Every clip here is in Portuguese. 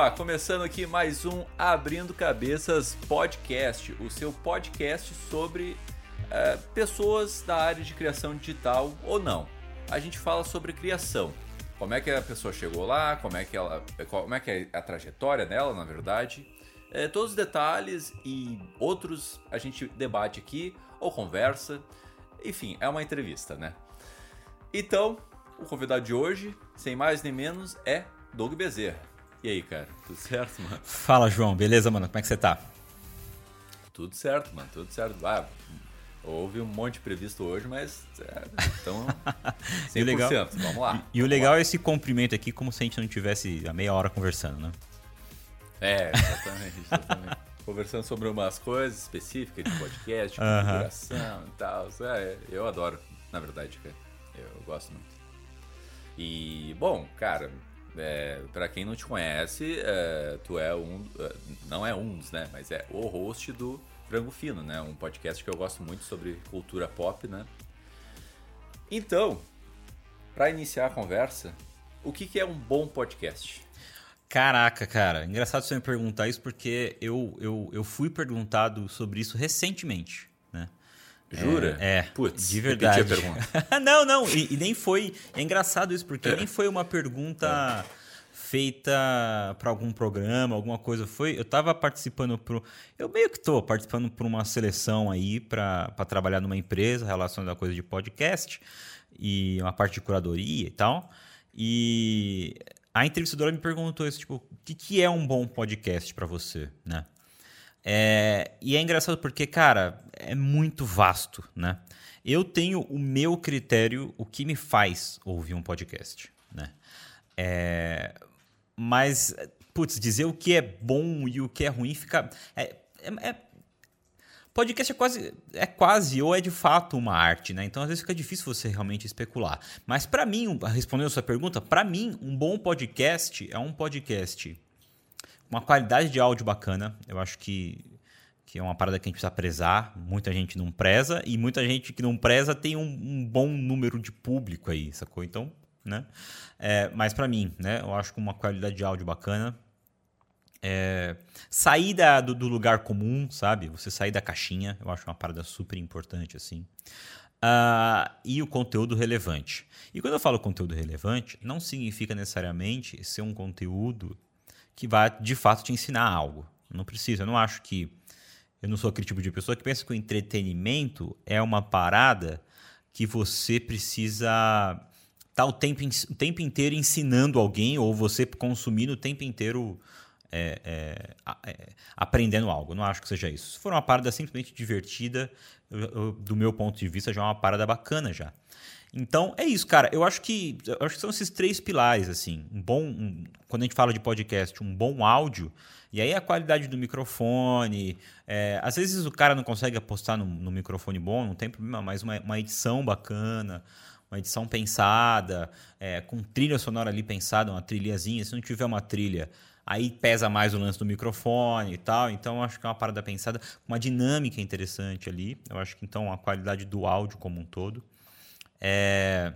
Opa, começando aqui mais um Abrindo Cabeças Podcast, o seu podcast sobre é, pessoas da área de criação digital ou não. A gente fala sobre criação, como é que a pessoa chegou lá, como é que ela, como é que é a trajetória dela, na verdade. É, todos os detalhes e outros a gente debate aqui ou conversa. Enfim, é uma entrevista, né? Então, o convidado de hoje, sem mais nem menos, é Doug Bezerra. E aí, cara? Tudo certo, mano? Fala, João. Beleza, mano? Como é que você tá? Tudo certo, mano. Tudo certo. Ah, houve um monte de previsto hoje, mas é, então 100%. legal, Vamos lá. E, e o legal lá. é esse cumprimento aqui, como se a gente não tivesse a meia hora conversando, né? É, exatamente. exatamente. conversando sobre umas coisas específicas de podcast, de configuração uh -huh. e tal. É, eu adoro, na verdade, cara. Eu gosto muito. E, bom, cara, é, para quem não te conhece, é, tu é um. É, não é um, né? Mas é o host do Frango Fino, né? Um podcast que eu gosto muito sobre cultura pop, né? Então, para iniciar a conversa, o que, que é um bom podcast? Caraca, cara, engraçado você me perguntar isso porque eu, eu, eu fui perguntado sobre isso recentemente? Jura? É, é Putz, de verdade. a pergunta. não, não, e, e, nem foi. É engraçado isso, porque nem foi uma pergunta feita para algum programa, alguma coisa. Foi, eu tava participando pro. Eu meio que tô participando por uma seleção aí para trabalhar numa empresa relacionada a coisa de podcast e uma parte de curadoria e tal. E a entrevistadora me perguntou isso, tipo, o que, que é um bom podcast para você, né? É, e é engraçado porque, cara, é muito vasto, né? Eu tenho o meu critério, o que me faz ouvir um podcast, né? É, mas, putz, dizer o que é bom e o que é ruim fica... É, é, é, podcast é quase, é quase ou é de fato uma arte, né? Então, às vezes fica difícil você realmente especular. Mas, para mim, respondendo a sua pergunta, para mim, um bom podcast é um podcast uma qualidade de áudio bacana. Eu acho que, que é uma parada que a gente precisa prezar. Muita gente não preza e muita gente que não preza tem um, um bom número de público aí, sacou? Então, né? É, mas para mim, né? Eu acho que uma qualidade de áudio bacana. É, sair da, do, do, lugar comum, sabe? Você sair da caixinha, eu acho uma parada super importante, assim. Uh, e o conteúdo relevante. E quando eu falo conteúdo relevante, não significa necessariamente ser um conteúdo que vai de fato te ensinar algo. Não precisa. Eu não acho que. Eu não sou aquele tipo de pessoa que pensa que o entretenimento é uma parada que você precisa estar tá o tempo, o tempo inteiro ensinando alguém ou você consumindo o tempo inteiro é, é, é, aprendendo algo. Não acho que seja isso. Se for uma parada simplesmente divertida, eu, eu, do meu ponto de vista, já é uma parada bacana já. Então é isso, cara. Eu acho que eu acho que são esses três pilares assim. Um bom, um, quando a gente fala de podcast, um bom áudio. E aí a qualidade do microfone. É, às vezes o cara não consegue apostar no, no microfone bom, não tem problema, mas uma, uma edição bacana, uma edição pensada, é, com trilha sonora ali pensada, uma trilhazinha. Se não tiver uma trilha, aí pesa mais o lance do microfone e tal. Então eu acho que é uma parada pensada, uma dinâmica interessante ali. Eu acho que então a qualidade do áudio como um todo é,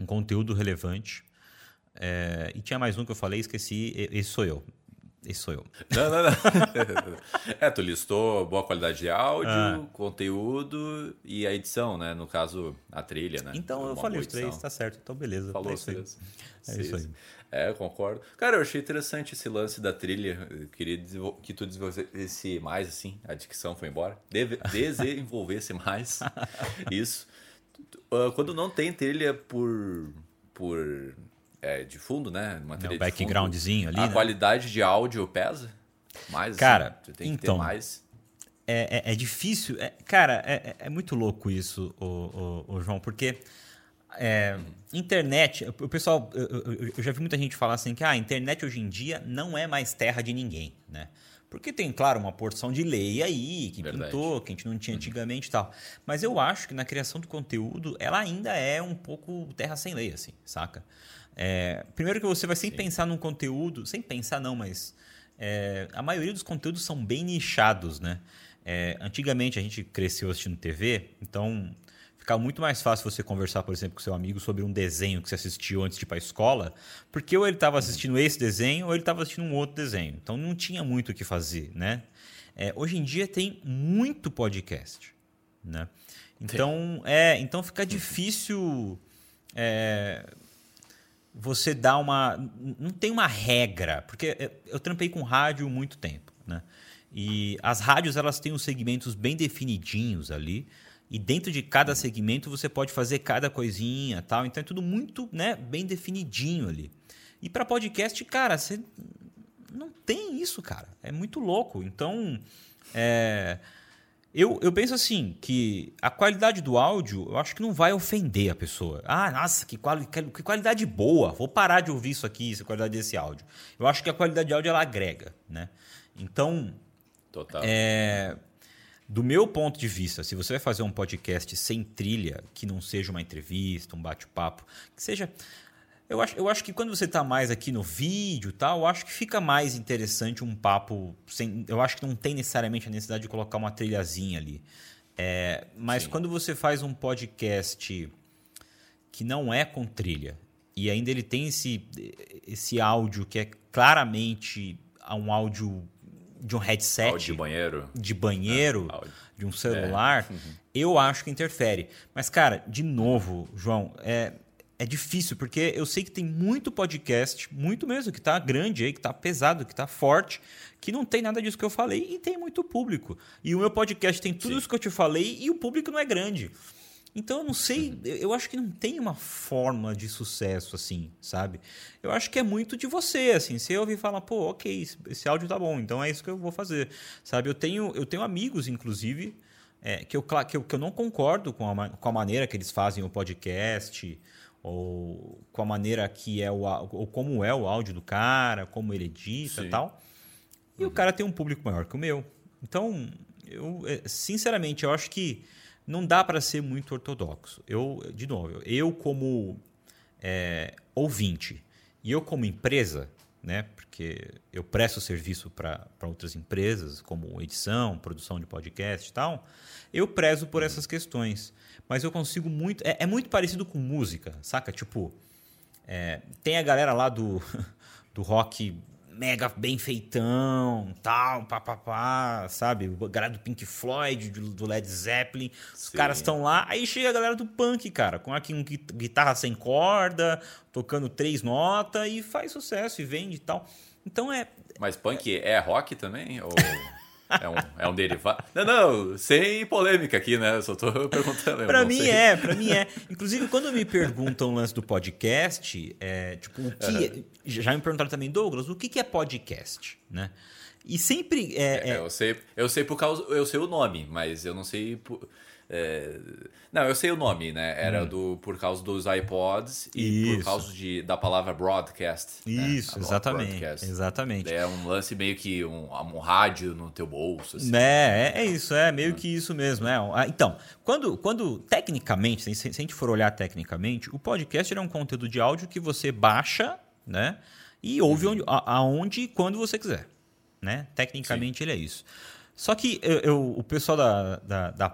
um conteúdo relevante. É, e tinha mais um que eu falei, esqueci. Esse sou eu. Esse sou eu. Não, não, não. é, tu listou boa qualidade de áudio, ah. conteúdo e a edição, né? No caso, a trilha, né? Então eu falei os três, tá certo. Então beleza. Falou é isso aí. É isso aí. É, eu concordo. Cara, eu achei interessante esse lance da trilha. Eu queria que tu desenvolvesse mais, assim. A dicção foi embora. desenvolvesse mais isso. Uh, quando não tem trilha por. por é, de fundo, né? Uma trilha backgroundzinho ali. A né? qualidade de áudio pesa mais? Cara, assim, tem então, que ter mais. É, é, é difícil. É, cara, é, é, muito louco isso, o, o, o João, porque. É, internet, o pessoal, eu, eu, já vi muita gente falar assim que ah, a internet hoje em dia não é mais terra de ninguém, né? Porque tem, claro, uma porção de lei aí que Verdade. pintou, que a gente não tinha uhum. antigamente e tal. Mas eu acho que na criação do conteúdo, ela ainda é um pouco terra sem lei, assim, saca? É, primeiro que você vai sem Sim. pensar num conteúdo, sem pensar não, mas é, a maioria dos conteúdos são bem nichados, né? É, antigamente a gente cresceu assistindo TV, então ficar muito mais fácil você conversar, por exemplo, com seu amigo sobre um desenho que você assistiu antes de ir para a escola, porque ou ele estava assistindo esse desenho ou ele estava assistindo um outro desenho. Então não tinha muito o que fazer, né? É, hoje em dia tem muito podcast, né? Então, é, então fica difícil é, você dar uma... Não tem uma regra, porque eu trampei com rádio muito tempo, né? E as rádios elas têm os segmentos bem definidinhos ali, e dentro de cada segmento você pode fazer cada coisinha tal. Então é tudo muito né, bem definidinho ali. E para podcast, cara, você não tem isso, cara. É muito louco. Então, é, eu, eu penso assim, que a qualidade do áudio, eu acho que não vai ofender a pessoa. Ah, nossa, que, quali, que qualidade boa. Vou parar de ouvir isso aqui, essa qualidade desse áudio. Eu acho que a qualidade de áudio, ela agrega, né? Então... Total. É, do meu ponto de vista, se você vai fazer um podcast sem trilha, que não seja uma entrevista, um bate-papo, que seja. Eu acho, eu acho que quando você está mais aqui no vídeo tal, eu acho que fica mais interessante um papo sem. Eu acho que não tem necessariamente a necessidade de colocar uma trilhazinha ali. É, mas Sim. quando você faz um podcast que não é com trilha, e ainda ele tem esse, esse áudio que é claramente um áudio de um headset. Áudio de banheiro. De banheiro, é, de um celular, é. uhum. eu acho que interfere. Mas, cara, de novo, João, é, é difícil, porque eu sei que tem muito podcast, muito mesmo, que tá grande aí, que tá pesado, que tá forte, que não tem nada disso que eu falei e tem muito público. E o meu podcast tem tudo Sim. isso que eu te falei e o público não é grande. Então eu não sei, uhum. eu acho que não tem uma forma de sucesso assim, sabe? Eu acho que é muito de você, assim, você ouvir falar, pô, ok, esse áudio tá bom, então é isso que eu vou fazer, sabe? Eu tenho, eu tenho amigos, inclusive, é, que, eu, que, eu, que eu não concordo com a, com a maneira que eles fazem o podcast, ou com a maneira que é o, ou como é o áudio do cara, como ele edita e tal. E uhum. o cara tem um público maior que o meu. Então, eu, é, sinceramente, eu acho que não dá para ser muito ortodoxo. Eu, de novo, eu como é, ouvinte e eu como empresa, né, porque eu presto serviço para outras empresas, como edição, produção de podcast e tal, eu prezo por essas questões. Mas eu consigo muito. É, é muito parecido com música, saca? Tipo, é, tem a galera lá do, do rock mega bem feitão, tal, papapá, sabe? O galera do Pink Floyd, do Led Zeppelin, os Sim. caras estão lá. Aí chega a galera do punk, cara, com aqui um guitarra sem corda, tocando três notas e faz sucesso e vende e tal. Então é. Mas punk é rock também? Ou... É um, é um derivado. Não, não, sem polêmica aqui, né? Eu só tô perguntando. pra mim sei. é, pra mim é. Inclusive, quando me perguntam o lance do podcast, é, tipo, o que. Uhum. Já me perguntaram também, Douglas, o que é podcast, né? E sempre. É, é, é... eu, sei, eu sei por causa. Eu sei o nome, mas eu não sei. Por é... Não, eu sei o nome, né? Era hum. do por causa dos iPods e Isso. por causa de, da palavra broadcast. Né? Isso, né? exatamente. Exatamente. É um lance meio que um, um rádio no teu bolso. Assim. É, é, é isso, é meio hum. que isso mesmo. É. Então, quando, quando tecnicamente, se, se a gente for olhar tecnicamente, o podcast é um conteúdo de áudio que você baixa, né? E ouve uhum. onde, aonde e quando você quiser. Né? Tecnicamente Sim. ele é isso. Só que eu, eu, o pessoal da, da, da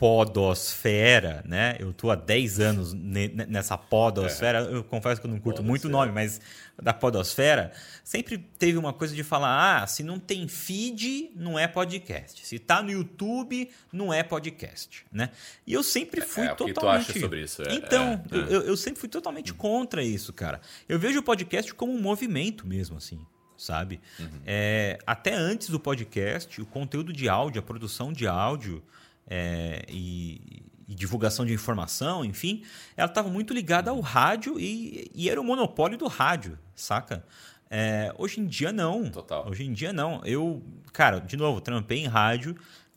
podosfera, né? Eu tô há 10 anos nessa podosfera. É. Eu confesso que eu não curto podosfera. muito o nome, mas da podosfera, sempre teve uma coisa de falar: ah, se não tem feed, não é podcast. Se tá no YouTube, não é podcast, né? E eu sempre fui é, totalmente. O que tu acha sobre isso? É, então, é, eu, eu, sempre fui totalmente contra isso, cara. Eu vejo o podcast como um movimento mesmo, assim sabe? Uhum. É, até antes do podcast, o conteúdo de áudio, a produção de áudio, é, e, e, divulgação de informação, enfim, ela estava muito ligada ao rádio e, e, era o monopólio do rádio, saca? É, hoje em dia não. Total. Hoje em dia não. Eu, cara, de novo, trampei em rádio,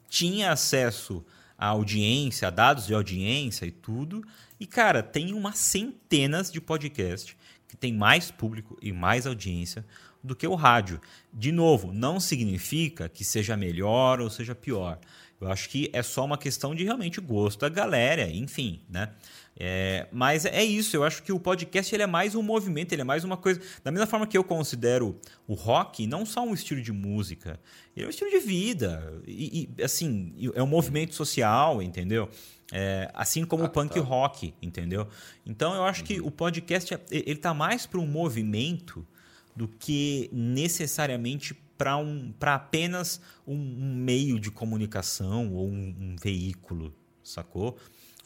tinha acesso à audiência, a dados de audiência e tudo. E, cara, tem umas centenas de podcasts que tem mais público e mais audiência do que o rádio. De novo, não significa que seja melhor ou seja pior. Eu acho que é só uma questão de realmente gosto da galera, enfim, né? É, mas é isso, eu acho que o podcast ele é mais um movimento, ele é mais uma coisa. Da mesma forma que eu considero o rock não só um estilo de música, ele é um estilo de vida. E, e assim, é um movimento social, entendeu? É, assim como ah, o punk tá. rock, entendeu? Então eu acho uhum. que o podcast ele tá mais para um movimento do que necessariamente para um, apenas um, um, meio de comunicação ou um, um veículo, sacou?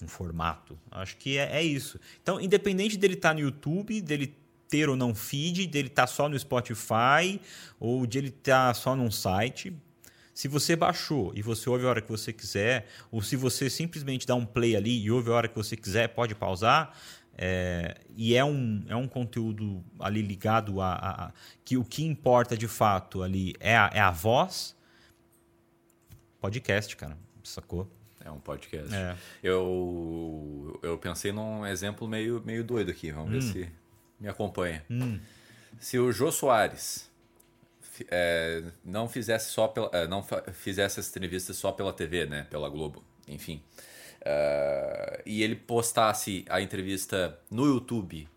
um formato. Acho que é, é isso. Então, independente dele estar tá no YouTube, dele ter ou não feed, dele estar tá só no Spotify ou de ele estar tá só num site, se você baixou e você ouve a hora que você quiser, ou se você simplesmente dá um play ali e ouve a hora que você quiser, pode pausar. É, e é um, é um conteúdo ali ligado a, a, a, que o que importa de fato ali é a, é a voz. Podcast, cara, sacou? É um podcast. É. Eu, eu pensei num exemplo meio, meio doido aqui. Vamos hum. ver se me acompanha. Hum. Se o Jô Soares é, não fizesse só pela, é, não fizesse essa entrevista só pela TV, né, pela Globo, enfim, uh, e ele postasse a entrevista no YouTube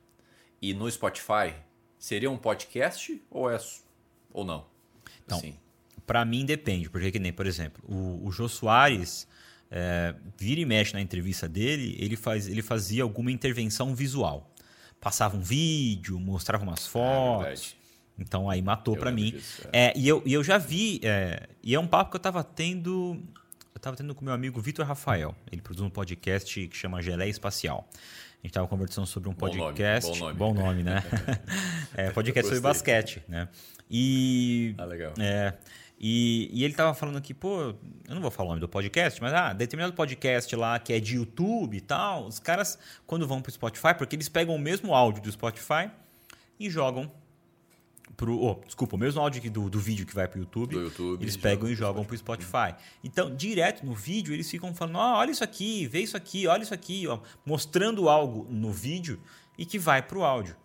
e no Spotify, seria um podcast ou é ou não? Então, assim. para mim depende, porque que nem, por exemplo, o, o Jô Soares é, vira e mexe na entrevista dele, ele, faz, ele fazia alguma intervenção visual. Passava um vídeo, mostrava umas ah, fotos. É então aí matou para mim. Disso, é. é. e, eu, e eu já vi, é, e é um papo que eu tava tendo. Eu tava tendo com meu amigo Vitor Rafael. Ele produz um podcast que chama Geleia Espacial. A gente tava conversando sobre um podcast. Bom nome, bom nome. Bom nome né? é, podcast sobre basquete, né? E. Ah, legal. É, e, e ele tava falando aqui, pô, eu não vou falar o nome do podcast, mas ah, determinado podcast lá que é de YouTube e tal, os caras, quando vão pro Spotify, porque eles pegam o mesmo áudio do Spotify e jogam pro. Oh, desculpa, o mesmo áudio do, do vídeo que vai pro YouTube, YouTube eles pegam e jogam pro Spotify. Então, direto no vídeo, eles ficam falando: oh, olha isso aqui, vê isso aqui, olha isso aqui, ó, mostrando algo no vídeo e que vai pro áudio.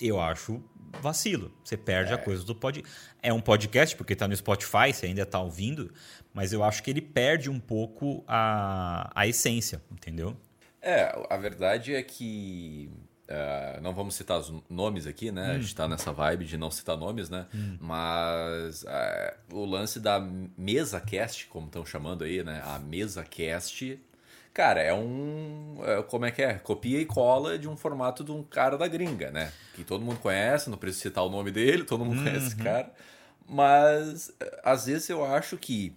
Eu acho vacilo. Você perde é. a coisa do pod. É um podcast, porque está no Spotify, você ainda está ouvindo, mas eu acho que ele perde um pouco a, a essência, entendeu? É, a verdade é que. Uh, não vamos citar os nomes aqui, né? Hum. A gente está nessa vibe de não citar nomes, né? Hum. Mas uh, o lance da mesa cast, como estão chamando aí, né? A mesa cast Cara, é um. É, como é que é? Copia e cola de um formato de um cara da gringa, né? Que todo mundo conhece, não preciso citar o nome dele, todo mundo uhum. conhece esse cara. Mas às vezes eu acho que,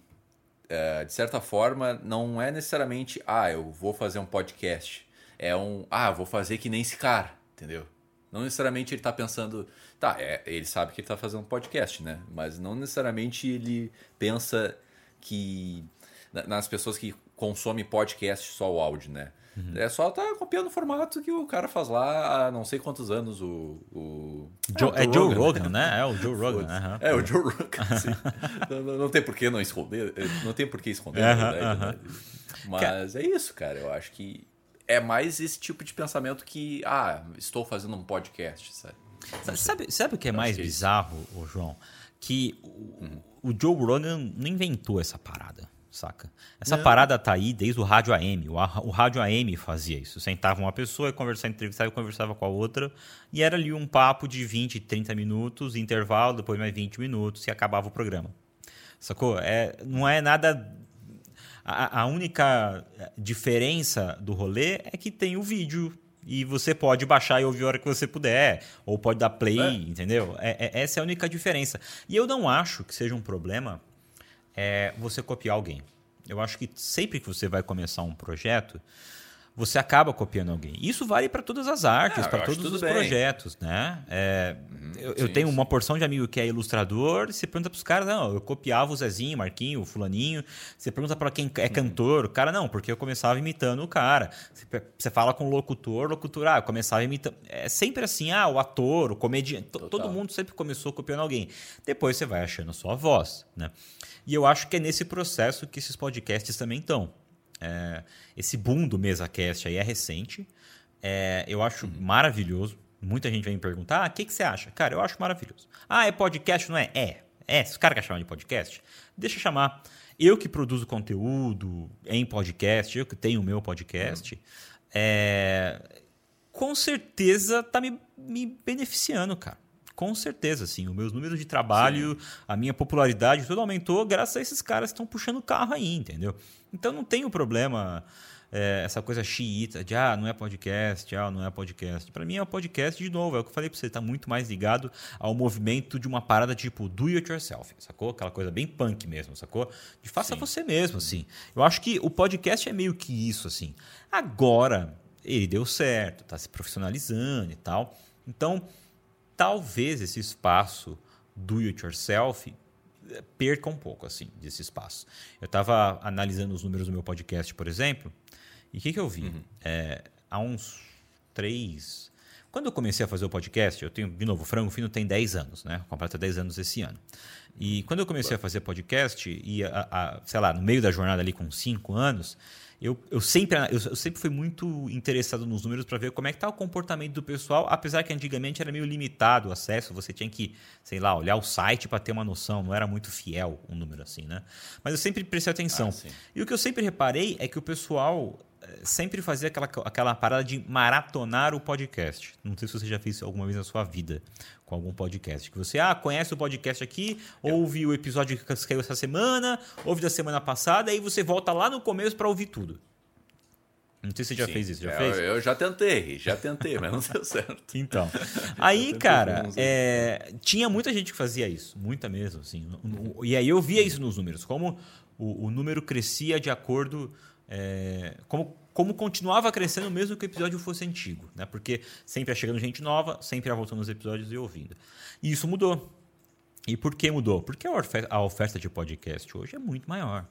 é, de certa forma, não é necessariamente, ah, eu vou fazer um podcast. É um, ah, vou fazer que nem esse cara, entendeu? Não necessariamente ele tá pensando. Tá, é, ele sabe que ele tá fazendo um podcast, né? Mas não necessariamente ele pensa que. Nas pessoas que consome podcast só o áudio, né? Uhum. É só tá copiando o formato que o cara faz lá há não sei quantos anos o. o... Joe, é, o é Joe Rogan, né? É o Joe Rogan. Uhum. É o Joe Rogan, sim. não, não, tem por que não esconder. Não tem por que esconder, uhum, na verdade. Né? Mas é isso, cara. Eu acho que é mais esse tipo de pensamento que, ah, estou fazendo um podcast, sabe? Sabe, sabe o que é mais que é bizarro, João? Que o, o Joe Rogan não inventou essa parada saca? Essa não. parada tá aí desde o rádio AM. O, o rádio AM fazia isso. Sentava uma pessoa, conversava, entrevistava, conversava com a outra, e era ali um papo de 20, 30 minutos, intervalo, depois mais 20 minutos, e acabava o programa. Sacou? É, não é nada. A, a única diferença do rolê é que tem o vídeo e você pode baixar e ouvir a hora que você puder, ou pode dar play, é. entendeu? É, é, essa é a única diferença. E eu não acho que seja um problema é você copiar alguém. Eu acho que sempre que você vai começar um projeto, você acaba copiando alguém. Isso vale para todas as artes, é, para todos os bem. projetos, né? É, uhum, eu, sim, eu, tenho sim. uma porção de amigo que é ilustrador, você pergunta para os caras, não, eu copiava o Zezinho, Marquinho, o fulaninho. Você pergunta para quem é uhum. cantor, o cara, não, porque eu começava imitando o cara. Você, você fala com o locutor, locutor, ah, eu começava imitando. É sempre assim, ah, o ator, o comediante, todo mundo sempre começou copiando alguém. Depois você vai achando a sua voz, né? E eu acho que é nesse processo que esses podcasts também estão. É, esse boom do MesaCast aí é recente. É, eu acho uhum. maravilhoso. Muita gente vem me perguntar: ah, o que, que você acha? Cara, eu acho maravilhoso. Ah, é podcast, não é? É. É, se o cara quer chamar de podcast, deixa eu chamar. Eu que produzo conteúdo em podcast, eu que tenho o meu podcast, uhum. é, com certeza tá me, me beneficiando, cara. Com certeza, sim. Os meus números de trabalho, sim. a minha popularidade, tudo aumentou graças a esses caras que estão puxando o carro aí, entendeu? Então não tem o problema é, essa coisa xiita de ah, não é podcast, ah, não é podcast. Para mim é um podcast, de novo, é o que eu falei para você, está muito mais ligado ao movimento de uma parada tipo do it yourself, sacou? Aquela coisa bem punk mesmo, sacou? De faça Sim. você mesmo, assim. Eu acho que o podcast é meio que isso, assim. Agora, ele deu certo, está se profissionalizando e tal. Então, talvez esse espaço do it yourself eh, perca um pouco assim desse espaço. Eu estava analisando os números do meu podcast, por exemplo, e o que, que eu vi? Uhum. É, há uns três. Quando eu comecei a fazer o podcast, eu tenho, de novo, o Frango Fino tem 10 anos, né? Completa 10 anos esse ano. E quando eu comecei a fazer podcast, e a, a, sei lá, no meio da jornada ali com 5 anos, eu, eu, sempre, eu, eu, sempre fui muito interessado nos números para ver como é que está o comportamento do pessoal, apesar que antigamente era meio limitado o acesso, você tinha que, sei lá, olhar o site para ter uma noção, não era muito fiel um número assim, né? Mas eu sempre prestei atenção. Ah, e o que eu sempre reparei é que o pessoal sempre fazia aquela, aquela parada de maratonar o podcast. Não sei se você já fez alguma vez na sua vida com algum podcast. Que você, ah, conhece o podcast aqui, ouve o episódio que caiu essa semana, ouve da semana passada, aí você volta lá no começo para ouvir tudo. Não sei se você já Sim, fez isso, já eu, fez? Eu já tentei, já tentei, mas não deu certo. Então, aí, cara, é, tinha muita gente que fazia isso, muita mesmo, assim. E aí eu via isso nos números, como o, o número crescia de acordo é, como, como continuava crescendo mesmo que o episódio fosse antigo, né? Porque sempre ia chegando gente nova, sempre ia voltando os episódios e ouvindo. E isso mudou. E por que mudou? Porque a oferta, a oferta de podcast hoje é muito maior.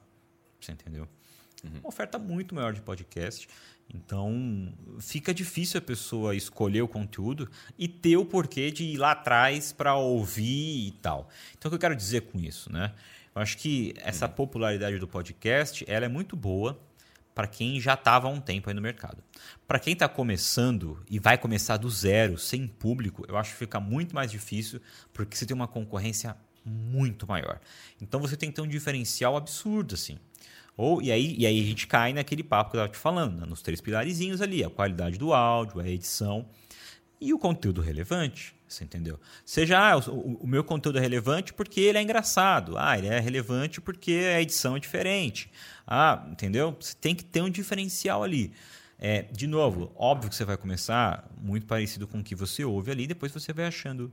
Você entendeu? Uhum. Uma oferta muito maior de podcast. Então, fica difícil a pessoa escolher o conteúdo e ter o porquê de ir lá atrás para ouvir e tal. Então, o que eu quero dizer com isso, né? Eu acho que essa uhum. popularidade do podcast, ela é muito boa para quem já estava há um tempo aí no mercado. Para quem está começando e vai começar do zero, sem público, eu acho que fica muito mais difícil porque você tem uma concorrência muito maior. Então você tem que ter um diferencial absurdo assim. Ou, e, aí, e aí a gente cai naquele papo que eu estava te falando, né? nos três pilarizinhos ali, a qualidade do áudio, a edição e o conteúdo relevante. Você entendeu? Seja, ah, o, o, meu conteúdo é relevante porque ele é engraçado. Ah, ele é relevante porque a edição é diferente. Ah, entendeu? Você tem que ter um diferencial ali. É, de novo, óbvio que você vai começar muito parecido com o que você ouve ali, depois você vai achando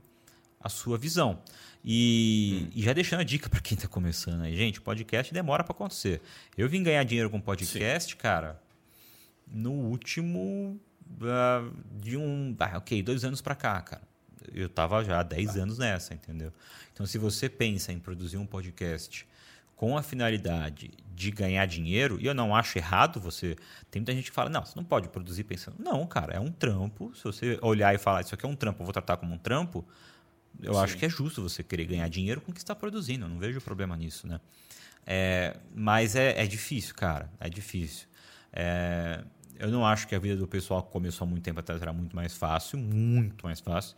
a sua visão. E, hum. e já deixando a dica para quem está começando aí, gente, podcast demora para acontecer. Eu vim ganhar dinheiro com podcast, Sim. cara, no último uh, de um, ah, ok, dois anos para cá, cara. Eu estava já há 10 anos nessa, entendeu? Então, se você pensa em produzir um podcast com a finalidade de ganhar dinheiro, e eu não acho errado você. Tem muita gente que fala, não, você não pode produzir pensando. Não, cara, é um trampo. Se você olhar e falar, isso aqui é um trampo, eu vou tratar como um trampo, eu Sim. acho que é justo você querer ganhar dinheiro com o que está produzindo. Eu não vejo problema nisso, né? É, mas é, é, difícil, cara. É difícil. É, eu não acho que a vida do pessoal que começou há muito tempo atrás era muito mais fácil, muito mais fácil.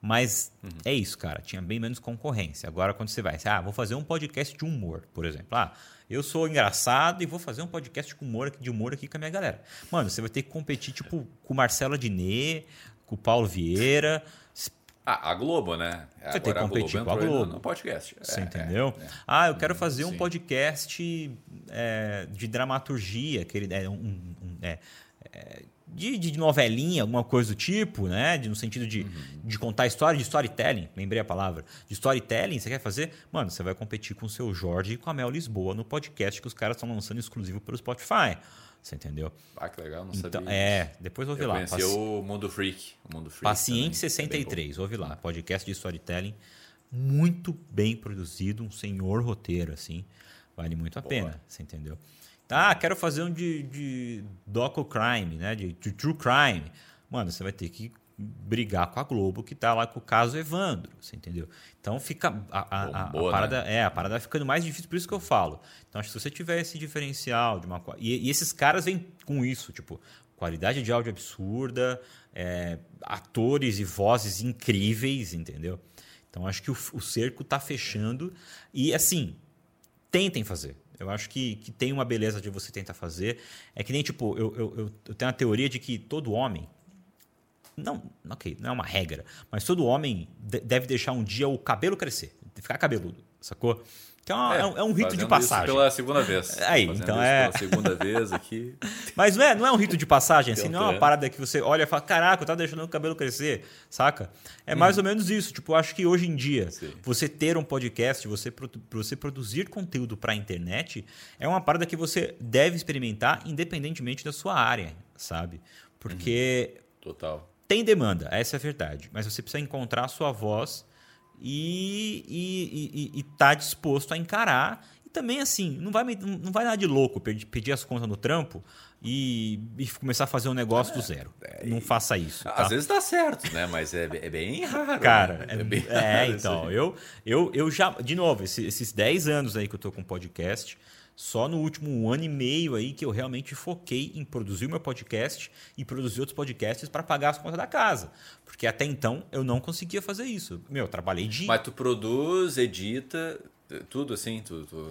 Mas uhum. é isso, cara. Tinha bem menos concorrência. Agora, quando você vai, ah, vou fazer um podcast de humor, por exemplo. Ah, eu sou engraçado e vou fazer um podcast de humor, de humor aqui com a minha galera. Mano, você vai ter que competir, tipo, com o Marcelo Adnet, com o Paulo Vieira. Ah, a Globo, né? Você Agora tem que competir com a Globo. No podcast. Você é, entendeu? É, é. Ah, eu quero fazer um podcast é, de dramaturgia, aquele, é, um, um, é, é de, de novelinha, alguma coisa do tipo, né? De, no sentido de, uhum. de contar história, de storytelling, lembrei a palavra. De storytelling, você quer fazer? Mano, você vai competir com o seu Jorge e com a Mel Lisboa no podcast que os caras estão lançando exclusivo pelo Spotify. Você entendeu? Ah, que legal, não então, sabia. É, depois ouve eu lá. Conheci Paci... o Mundo Freak. O Mundo Freak Paciente 63, é ouve lá. Podcast de storytelling muito bem produzido, um senhor roteiro, assim. Vale muito a Boa. pena, você entendeu? Ah, quero fazer um de, de docu-crime, né? De, de, true crime. Mano, você vai ter que brigar com a Globo, que tá lá com o caso Evandro, você entendeu? Então fica. A, a, boa, a parada, né? É, a parada vai ficando mais difícil, por isso que eu falo. Então, acho que se você tiver esse diferencial de uma. E, e esses caras vêm com isso, tipo, qualidade de áudio absurda, é, atores e vozes incríveis, entendeu? Então acho que o, o cerco está fechando e assim, tentem fazer. Eu acho que, que tem uma beleza de você tentar fazer. É que nem, tipo, eu, eu, eu tenho a teoria de que todo homem. Não, ok, não é uma regra, mas todo homem deve deixar um dia o cabelo crescer, ficar cabeludo, sacou? Então é, é um é rito de passagem. Isso pela segunda vez. Aí, então é. Pela segunda vez aqui. Mas não é, não é um rito de passagem, assim, não é uma parada que você olha e fala: caraca, eu tava deixando o cabelo crescer, saca? É mais hum. ou menos isso. Tipo, eu acho que hoje em dia, Sim. você ter um podcast, você, você produzir conteúdo pra internet, é uma parada que você deve experimentar independentemente da sua área, sabe? Porque. Uhum. Total. Tem demanda, essa é a verdade. Mas você precisa encontrar a sua voz e estar tá disposto a encarar. E também, assim, não vai, não vai nada de louco pedir as contas no trampo e, e começar a fazer um negócio é, do zero. É, não faça isso. Às tá? vezes dá certo, né? Mas é, é bem raro. Cara, né? é, bem é, raro então, eu, eu, eu já. De novo, esses, esses 10 anos aí que eu tô com podcast só no último ano e meio aí que eu realmente foquei em produzir o meu podcast e produzir outros podcasts para pagar as contas da casa. Porque até então eu não conseguia fazer isso. Meu, eu trabalhei de. Mas tu produz, edita, tudo assim, tu, tu...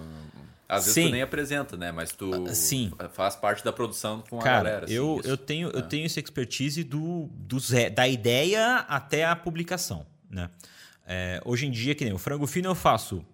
Às vezes Sim. tu nem apresenta, né? Mas tu ah, Sim. faz parte da produção com Cara, a galera. Assim, eu, eu, tenho, eu é. tenho essa expertise do, do zé, da ideia até a publicação. Né? É, hoje em dia, que nem o frango fino eu faço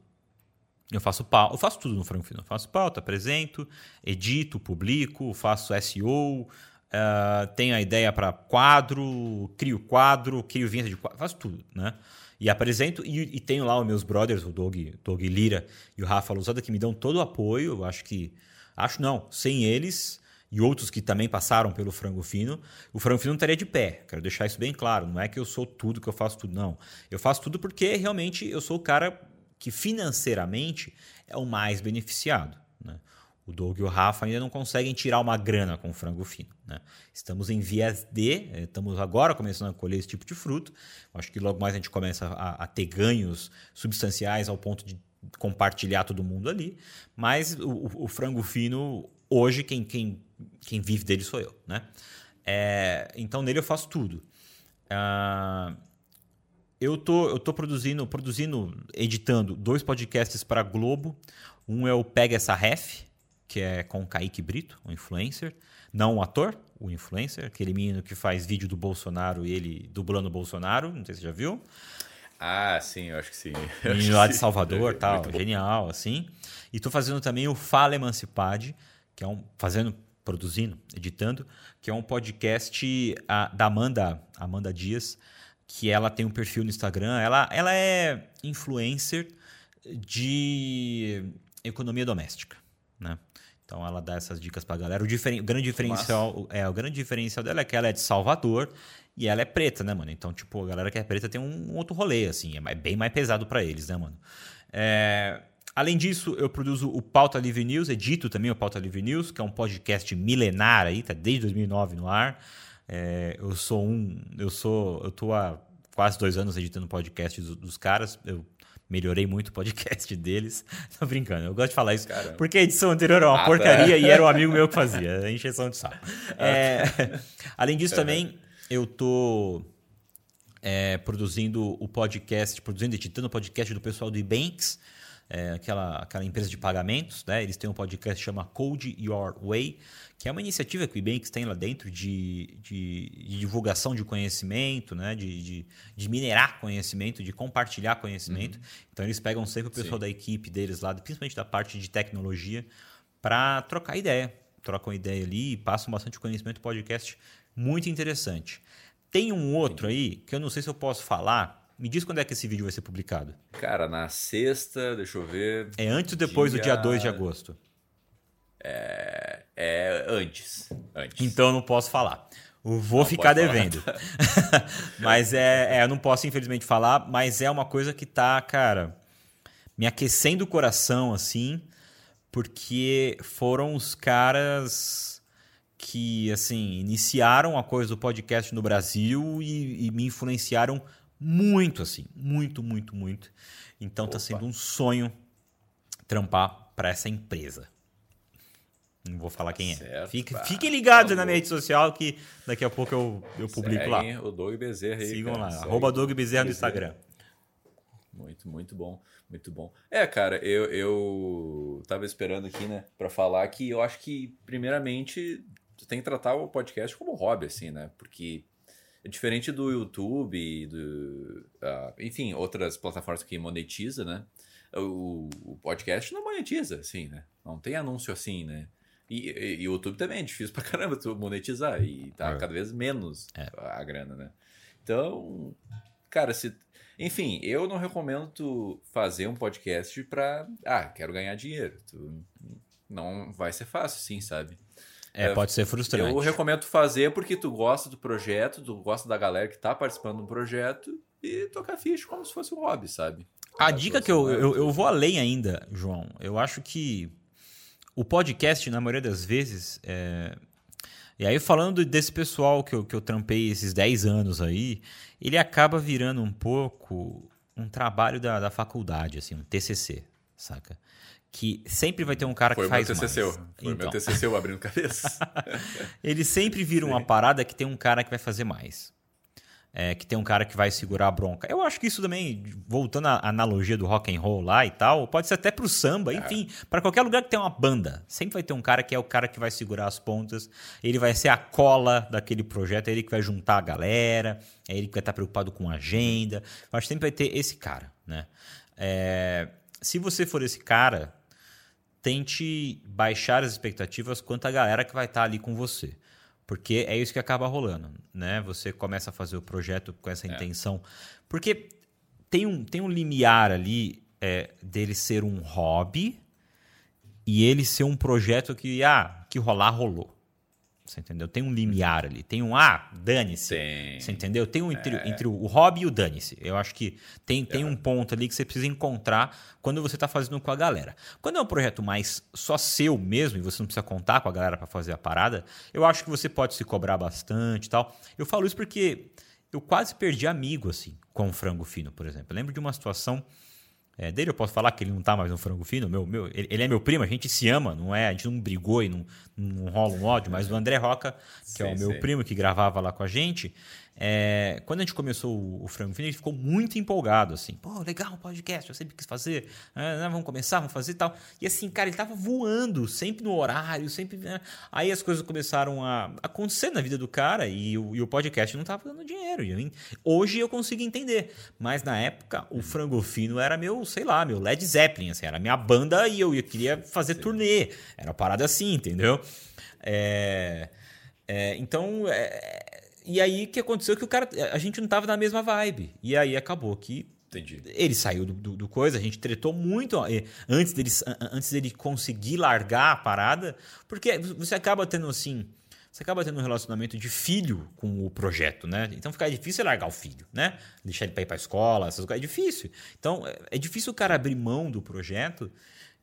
eu faço eu faço tudo no Frango Fino. Eu faço pauta, apresento, edito, publico, faço SEO, uh, eh, tenho a ideia para quadro, crio quadro, crio vinheta de quadro, faço tudo, né? E apresento, e, e, tenho lá os meus brothers, o Doug, Doug Lira e o Rafa Lousada, que me dão todo o apoio. Eu acho que. Acho não, sem eles e outros que também passaram pelo frango fino, o frango fino não estaria de pé. Quero deixar isso bem claro. Não é que eu sou tudo, que eu faço tudo, não. Eu faço tudo porque realmente eu sou o cara que financeiramente é o mais beneficiado. Né? O Doug e o Rafa ainda não conseguem tirar uma grana com o frango fino. Né? Estamos em vias de, eh, estamos agora começando a colher esse tipo de fruto. Acho que logo mais a gente começa a, a ter ganhos substanciais ao ponto de compartilhar todo mundo ali. Mas o, o frango fino, hoje, quem, quem, quem vive dele sou eu. Né? É, então nele eu faço tudo. Uh, eu tô, eu tô produzindo, produzindo, editando dois podcasts para Globo. Um é o Pega Essa Ref, que é com o Kaique Brito, o um influencer. Não o ator, o influencer, aquele menino que faz vídeo do Bolsonaro e ele dublando o Bolsonaro. Não sei se você já viu. Ah, sim, eu acho que sim. Menino lá de Salvador, é, tal, genial, assim. E tô fazendo também o Fala Emancipade, que é um. fazendo, produzindo, editando, que é um podcast a, da Amanda, Amanda Dias que ela tem um perfil no Instagram. Ela, ela é influencer de economia doméstica, né? Então ela dá essas dicas pra galera. O, diferen... o grande diferencial é o grande diferencial dela é que ela é de Salvador e ela é preta, né, mano? Então, tipo, a galera que é preta tem um outro rolê, assim, é bem mais pesado para eles, né, mano? É... Além disso, eu produzo o Pauta Livre News, edito também o Pauta Livre News, que é um podcast milenar aí, tá desde 2009 no ar. É, eu sou um. Eu sou. Eu tô há quase dois anos editando podcast dos, dos caras. Eu melhorei muito o podcast deles. Tô brincando, eu gosto de falar isso. Caramba. Porque a edição anterior era uma ah, porcaria e era um amigo meu que fazia. Encheção de saco. É, além disso, também eu tô. É, produzindo o podcast, produzindo, editando o podcast do pessoal do Ebanks, é, aquela, aquela empresa de pagamentos, né? Eles têm um podcast que chama Code Your Way, que é uma iniciativa que o Ebanks tem lá dentro de, de, de divulgação de conhecimento, né? De, de, de, minerar conhecimento, de compartilhar conhecimento. Uhum. Então eles pegam sempre o pessoal Sim. da equipe deles lá, principalmente da parte de tecnologia, para trocar ideia. Trocam ideia ali e passam bastante conhecimento podcast muito interessante. Tem um outro aí que eu não sei se eu posso falar. Me diz quando é que esse vídeo vai ser publicado. Cara, na sexta, deixa eu ver. É antes ou depois dia... do dia 2 de agosto? É, é antes, antes. Então eu não posso falar. Eu vou não ficar devendo. mas é, é, eu não posso infelizmente falar, mas é uma coisa que tá, cara, me aquecendo o coração assim, porque foram os caras que assim iniciaram a coisa do podcast no Brasil e, e me influenciaram muito assim, muito, muito, muito. Então tá Opa. tá sendo um sonho trampar para essa empresa. Não vou falar quem é. Fique, fiquem ligados tá na minha rede social que daqui a pouco eu, eu publico Segue lá. o Doug Bezerra aí. Sigam cara. lá. Segue arroba Doug Bezerra no Instagram. Muito, muito bom, muito bom. É, cara, eu, eu tava esperando aqui, né, para falar que eu acho que, primeiramente, tu tem que tratar o podcast como hobby, assim, né? Porque é diferente do YouTube, do, uh, enfim, outras plataformas que monetiza, né? O, o, podcast não monetiza, assim, né? Não tem anúncio assim, né? E, o YouTube também é difícil pra caramba tu monetizar e tá é. cada vez menos é. a grana, né? Então, cara, se enfim, eu não recomendo tu fazer um podcast pra. Ah, quero ganhar dinheiro. Tu não vai ser fácil, sim, sabe? É, pode ser frustrante. Eu recomendo fazer porque tu gosta do projeto, tu gosta da galera que tá participando do projeto e tocar ficha como se fosse um hobby, sabe? A dica que eu, eu, eu vou além ainda, João. Eu acho que o podcast, na maioria das vezes, é... e aí falando desse pessoal que eu, que eu trampei esses 10 anos aí, ele acaba virando um pouco um trabalho da, da faculdade, assim, um TCC, saca? Que sempre vai ter um cara Foi que faz meu TCC, mais. Foi então. meu TCC abrindo cabeça. ele sempre vira uma parada que tem um cara que vai fazer mais é, que tem um cara que vai segurar a bronca. Eu acho que isso também, voltando à analogia do rock and roll lá e tal, pode ser até pro samba, é. enfim, para qualquer lugar que tem uma banda, sempre vai ter um cara que é o cara que vai segurar as pontas, ele vai ser a cola daquele projeto, é ele que vai juntar a galera, é ele que vai estar preocupado com a agenda. Eu acho que sempre vai ter esse cara, né? É, se você for esse cara, tente baixar as expectativas quanto à galera que vai estar ali com você. Porque é isso que acaba rolando, né? Você começa a fazer o projeto com essa é. intenção. Porque tem um, tem um limiar ali é, dele ser um hobby e ele ser um projeto que, ah, que rolar, rolou. Você entendeu? Tem um limiar ali. Tem um, ah, dane-se. Você entendeu? Tem um entre, é. entre o hobby e o dane-se. Eu acho que tem, tem é. um ponto ali que você precisa encontrar quando você está fazendo com a galera. Quando é um projeto mais só seu mesmo, e você não precisa contar com a galera para fazer a parada, eu acho que você pode se cobrar bastante e tal. Eu falo isso porque eu quase perdi amigo, assim, com o frango fino, por exemplo. Eu lembro de uma situação é, dele eu posso falar que ele não tá mais no frango fino, meu, meu, ele, ele, é meu primo, a gente se ama, não é? A gente não brigou e não, não rola um ódio, mas o André Roca, que sim, é o meu sim. primo que gravava lá com a gente, é, quando a gente começou o, o Frango Fino, ele ficou muito empolgado, assim. Pô, legal, um podcast, eu sempre quis fazer. Ah, vamos começar, vamos fazer e tal. E assim, cara, ele tava voando, sempre no horário, sempre... Né? Aí as coisas começaram a acontecer na vida do cara e o, e o podcast não tava dando dinheiro. Eu, hoje eu consigo entender. Mas na época, o Frango Fino era meu, sei lá, meu Led Zeppelin, assim. Era minha banda e eu, eu queria fazer Sim. turnê. Era uma parada assim, entendeu? É... É, então, é, e aí o que aconteceu que o cara. A gente não tava na mesma vibe. E aí acabou que. Entendi. Ele saiu do, do, do coisa, a gente tretou muito antes dele, antes dele conseguir largar a parada, porque você acaba tendo assim. Você acaba tendo um relacionamento de filho com o projeto, né? Então fica difícil largar o filho, né? Deixar ele para ir para escola, essas coisas. É difícil. Então é, é difícil o cara abrir mão do projeto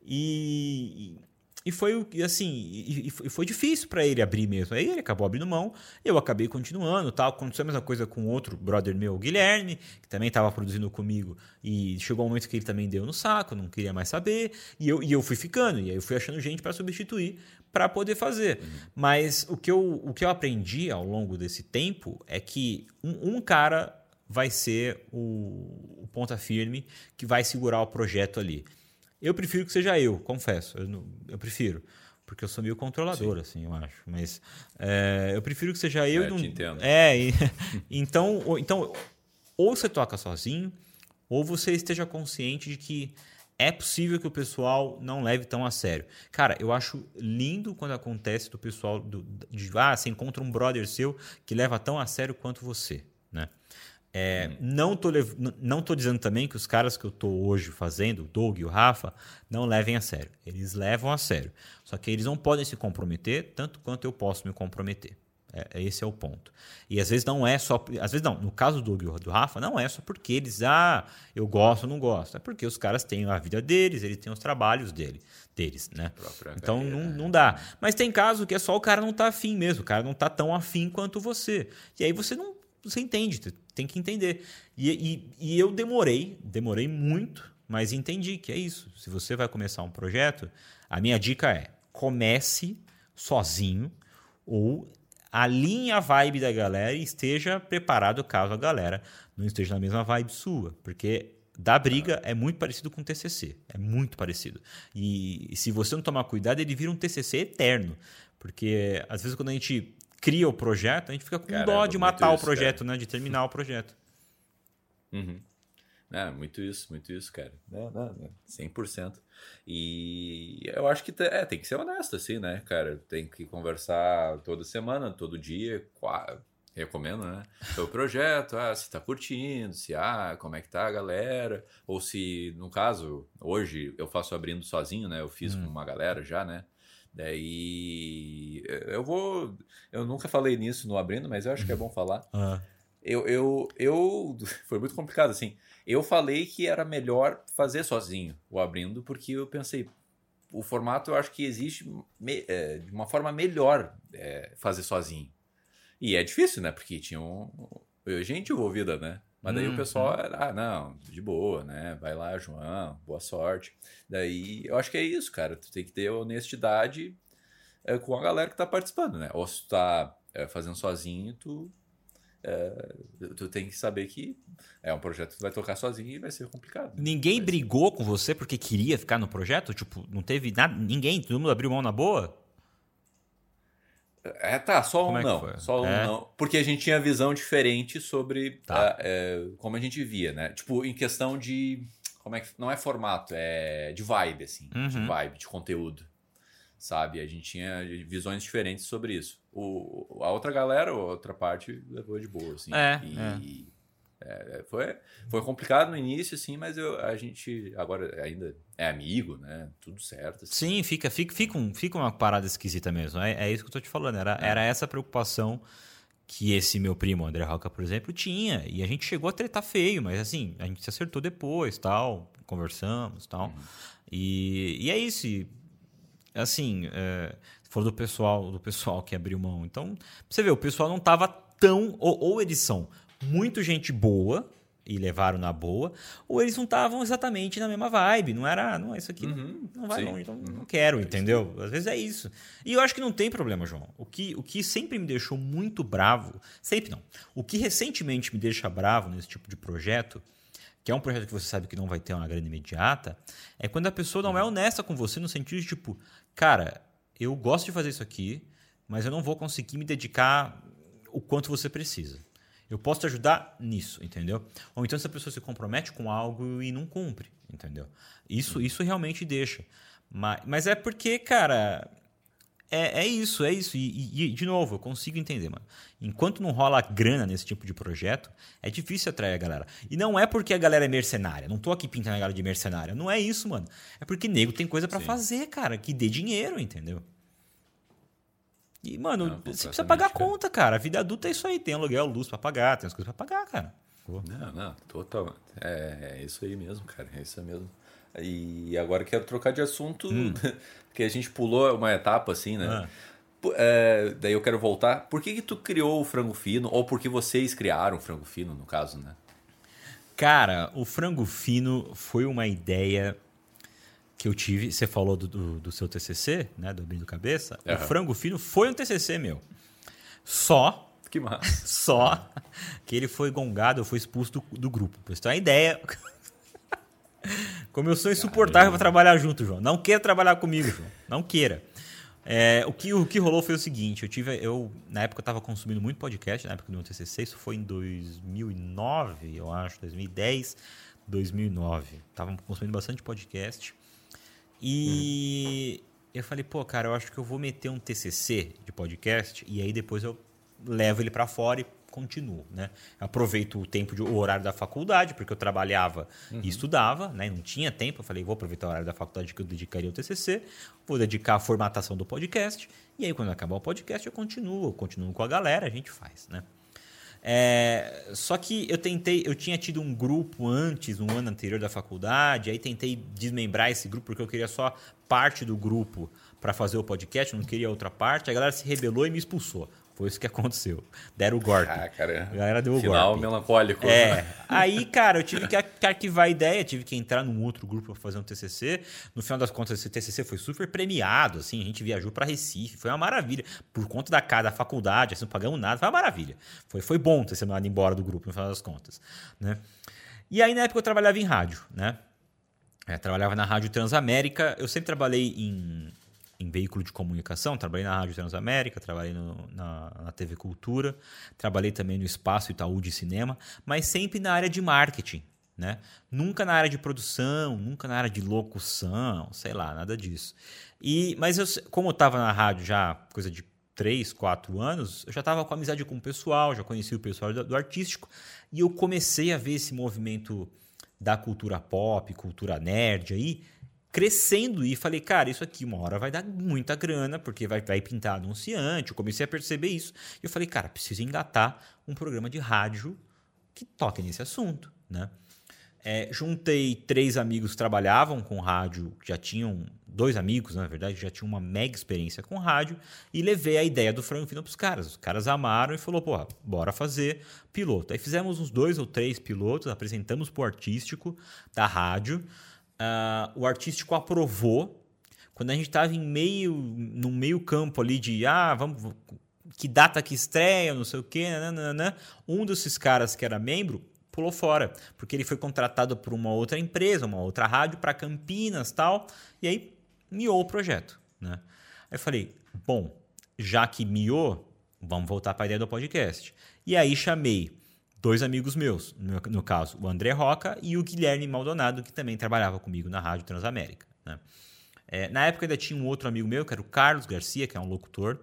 e, e foi assim, e, e foi difícil para ele abrir mesmo. Aí ele acabou abrindo mão, eu acabei continuando, tal. Aconteceu a mesma coisa com outro brother meu, Guilherme, que também estava produzindo comigo e chegou um momento que ele também deu no saco, não queria mais saber, e eu, e eu fui ficando, e aí eu fui achando gente para substituir para poder fazer. Uhum. Mas o que, eu, o que eu aprendi ao longo desse tempo é que um, um cara vai ser o, o ponta firme que vai segurar o projeto ali. Eu prefiro que seja eu, confesso. Eu, não, eu prefiro. Porque eu sou meio controlador, Sim. assim, eu acho. Mas é, eu prefiro que seja eu. É, não... te entendo. É, e, então, ou, então, ou você toca sozinho, ou você esteja consciente de que é possível que o pessoal não leve tão a sério. Cara, eu acho lindo quando acontece do pessoal do, de ah, você encontra um brother seu que leva tão a sério quanto você, né? É, não, tô, não tô dizendo também que os caras que eu tô hoje fazendo, o Doug e o Rafa, não levem a sério. Eles levam a sério. Só que eles não podem se comprometer tanto quanto eu posso me comprometer. É, é esse é o ponto. E às vezes não é só. Às vezes não. No caso do Doug e do Rafa, não é só porque eles, ah, eu gosto ou não gosto. É porque os caras têm a vida deles, eles têm os trabalhos dele, deles, né? Então não, não dá. Mas tem caso que é só o cara não tá afim mesmo. O cara não tá tão afim quanto você. E aí você não. Você entende, tem que entender. E, e, e, eu demorei, demorei muito, mas entendi que é isso. Se você vai começar um projeto, a minha dica é comece sozinho ou alinhe a vibe da galera e esteja preparado caso a galera não esteja na mesma vibe sua. Porque da briga é muito parecido com o TCC. É muito parecido. E, e se você não tomar cuidado, ele vira um TCC eterno. Porque às vezes quando a gente cria o projeto, a gente fica com Caramba, dó de matar isso, o projeto, cara. né? De terminar o projeto. Uhum. É, muito isso, muito isso, cara. Não, não, não. 100%. E eu acho que é, tem que ser honesto, assim, né, cara? Tem que conversar toda semana, todo dia, recomendo, né? Seu projeto, ah, se tá curtindo, se ah, como é que tá a galera, ou se, no caso, hoje eu faço abrindo sozinho, né? Eu fiz hum. com uma galera já, né? Daí eu vou. Eu nunca falei nisso no abrindo, mas eu acho que é bom falar. Uhum. Eu, eu, eu. Foi muito complicado, assim. Eu falei que era melhor fazer sozinho o abrindo, porque eu pensei, o formato eu acho que existe me, é, de uma forma melhor é, fazer sozinho. E é difícil, né? Porque tinha um, gente envolvida, né? Mas daí hum, o pessoal, hum. ah, não, de boa, né? Vai lá, João, boa sorte. Daí eu acho que é isso, cara. Tu tem que ter honestidade é, com a galera que tá participando, né? Ou se tu tá é, fazendo sozinho, tu é, tu tem que saber que é um projeto que tu vai tocar sozinho e vai ser complicado. Ninguém brigou com você porque queria ficar no projeto? Tipo, não teve nada, ninguém, todo mundo abriu mão na boa? É, tá, só um é não. Só um é? não. Porque a gente tinha visão diferente sobre tá. é, como a gente via, né? Tipo, em questão de. Como é que. Não é formato, é de vibe, assim. Uhum. De vibe, de conteúdo. Sabe? A gente tinha visões diferentes sobre isso. O, a outra galera, a outra parte, levou de boa, assim. É, e, é. É. foi, foi complicado no início, assim, mas eu, a gente agora ainda é amigo, né? Tudo certo. Assim. Sim, fica, fica, fica, um, fica uma parada esquisita mesmo. É, é isso que eu tô te falando. Era, é. era essa preocupação que esse meu primo, André Roca, por exemplo, tinha. E a gente chegou a tretar feio, mas assim, a gente se acertou depois, tal, conversamos, tal. Uhum. E, e é isso. E, assim, é, for do pessoal, do pessoal que abriu mão. Então, você vê, o pessoal não tava tão. Ou, ou eles são muito gente boa e levaram na boa, ou eles não estavam exatamente na mesma vibe. Não era, não, isso aqui uhum, não, não vai sim. longe, então uhum. não quero, entendeu? Às vezes é isso. E eu acho que não tem problema, João. O que, o que sempre me deixou muito bravo, sempre não. O que recentemente me deixa bravo nesse tipo de projeto, que é um projeto que você sabe que não vai ter uma grande imediata, é quando a pessoa não é honesta com você no sentido de tipo, cara, eu gosto de fazer isso aqui, mas eu não vou conseguir me dedicar o quanto você precisa. Eu posso te ajudar nisso, entendeu? Ou então se a pessoa se compromete com algo e não cumpre, entendeu? Isso, isso realmente deixa. Mas, mas é porque, cara, é, é isso, é isso. E, e, de novo, eu consigo entender, mano. Enquanto não rola grana nesse tipo de projeto, é difícil atrair a galera. E não é porque a galera é mercenária. Não tô aqui pintando a galera de mercenária. Não é isso, mano. É porque nego tem coisa para fazer, cara, que dê dinheiro, entendeu? E, mano, não, você precisa pagar a conta, cara. A vida adulta é isso aí. Tem aluguel, luz pra pagar, tem as coisas pra pagar, cara. Não, não, total. É, é isso aí mesmo, cara. É isso mesmo. E agora quero trocar de assunto, hum. porque a gente pulou uma etapa assim, né? Ah. É, daí eu quero voltar. Por que, que tu criou o frango fino? Ou por que vocês criaram o frango fino, no caso, né? Cara, o frango fino foi uma ideia que eu tive. Você falou do, do, do seu TCC, né? Do Abrindo Cabeça. Uhum. O frango fino foi um TCC meu. Só. Que massa. Só que ele foi gongado, eu fui expulso do, do grupo. Pra você ter uma ideia. Como eu sou insuportável para trabalhar junto, João. Não queira trabalhar comigo, João. Não queira. É, o, que, o que rolou foi o seguinte: eu tive. Eu, na época, eu estava consumindo muito podcast, na época do meu TCC, isso foi em 2009, eu acho, 2010, 2009. Tava consumindo bastante podcast. E uhum. eu falei, pô, cara, eu acho que eu vou meter um TCC de podcast e aí depois eu levo ele para fora e continuo, né? Aproveito o tempo de o horário da faculdade, porque eu trabalhava uhum. e estudava, né? Não tinha tempo, eu falei, vou aproveitar o horário da faculdade que eu dedicaria ao TCC, vou dedicar à formatação do podcast, e aí quando acabar o podcast eu continuo, eu continuo com a galera, a gente faz, né? É, só que eu tentei, eu tinha tido um grupo antes, no ano anterior da faculdade, aí tentei desmembrar esse grupo porque eu queria só parte do grupo para fazer o podcast, não queria outra parte. A galera se rebelou e me expulsou. Foi isso que aconteceu. Deram o golpe. Ah, cara. A galera deu o Final golpe. melancólico. É. Aí, cara, eu tive que arquivar a ideia, tive que entrar num outro grupo para fazer um TCC. No final das contas, esse TCC foi super premiado, assim, a gente viajou para Recife, foi uma maravilha. Por conta da casa, da faculdade, assim, não pagamos nada, foi uma maravilha. Foi, foi bom ter sido mandado embora do grupo, no final das contas, né? E aí, na época, eu trabalhava em rádio, né? É, trabalhava na Rádio Transamérica. Eu sempre trabalhei em, em veículo de comunicação. Trabalhei na Rádio Transamérica, trabalhei no, na, na TV Cultura, trabalhei também no Espaço Itaú de Cinema, mas sempre na área de marketing. Né? Nunca na área de produção, nunca na área de locução, sei lá, nada disso. E, mas eu, como eu estava na rádio já coisa de 3, 4 anos, eu já estava com amizade com o pessoal, já conhecia o pessoal do, do, artístico, e eu comecei a ver esse movimento da cultura pop, cultura nerd aí, crescendo e falei, cara, isso aqui uma hora vai dar muita grana, porque vai, vai pintar anunciante. Eu comecei a perceber isso. E eu falei, cara, preciso engatar um programa de rádio que toque nesse assunto, né? É, juntei três amigos que trabalhavam com rádio, já tinham dois amigos, na verdade, já tinham uma mega experiência com rádio, e levei a ideia do frango fino para os caras. Os caras amaram e falou, porra, bora fazer piloto. Aí fizemos uns dois ou três pilotos, apresentamos para o artístico da rádio. Uh, o artístico aprovou. Quando a gente estava em meio, no meio campo ali de, ah, vamos, que data que estreia, não sei o quê, nananana, um desses caras que era membro pulou fora, porque ele foi contratado por uma outra empresa, uma outra rádio para Campinas, tal, e aí miou o projeto, né? Aí eu falei, bom, já que miou, vamos voltar para a ideia do podcast. E aí chamei dois amigos meus, no, no, caso, o André Roca e o Guilherme Maldonado, que também trabalhava comigo na Rádio Transamérica, né? É, na época ainda tinha um outro amigo meu, que era o Carlos Garcia, que é um locutor,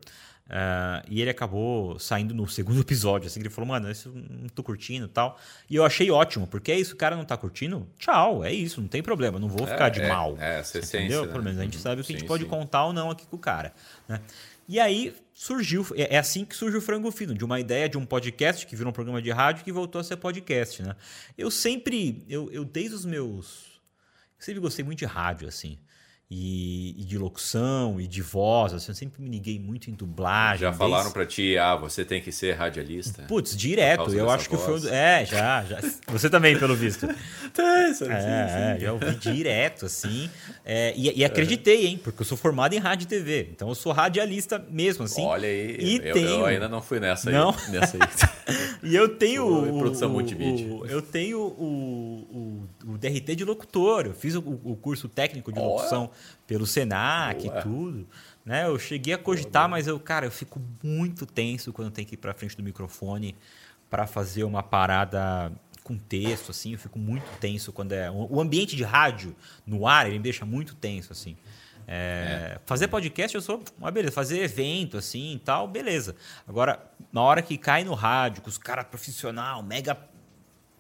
Uh, e ele acabou saindo no segundo episódio, assim, que ele falou, mano, isso não tô curtindo e tal. E eu achei ótimo, porque é isso, o cara não tá curtindo, tchau, é isso, não tem problema, não vou ficar é, de é, mal. É, essa essência, entendeu? Né? Pelo menos a gente uhum. sabe o que sim, a gente pode sim. contar ou não aqui com o cara. Né? E aí surgiu, é, é assim que surge o Frango Fino, de uma ideia de um podcast que virou um programa de rádio que voltou a ser podcast, né? Eu sempre, eu, eu desde os meus. Eu sempre gostei muito de rádio, assim e, e, de locução e de voz. Assim, eu sempre me liguei muito em dublagem. Já falaram para ti, ah, você tem que ser radialista? Putz, direto. Eu acho voz. que foi. É, já, já. Você também, pelo visto. tem, sim, é, é, já ouvi direto, assim. É, e, e, acreditei, hein? Porque eu sou formado em rádio e TV. Então eu sou radialista mesmo, assim. Olha aí. E eu, tenho... eu ainda não fui nessa não? aí. Nessa aí. e eu tenho. o, produção multimídia. O, eu tenho o, o, o, DRT de locutor. Eu fiz o, o curso técnico de locução pelo Senac e tudo. Né? Eu cheguei a cogitar, Boa. mas eu, cara, eu fico muito tenso quando tenho que ir para frente do microfone para fazer uma parada com texto, assim. Eu fico muito tenso quando é. O ambiente de rádio no ar, ele me deixa muito tenso, assim. É, é. Fazer podcast eu sou uma beleza, fazer evento assim e tal, beleza. Agora, na hora que cai no rádio, com os caras profissional, mega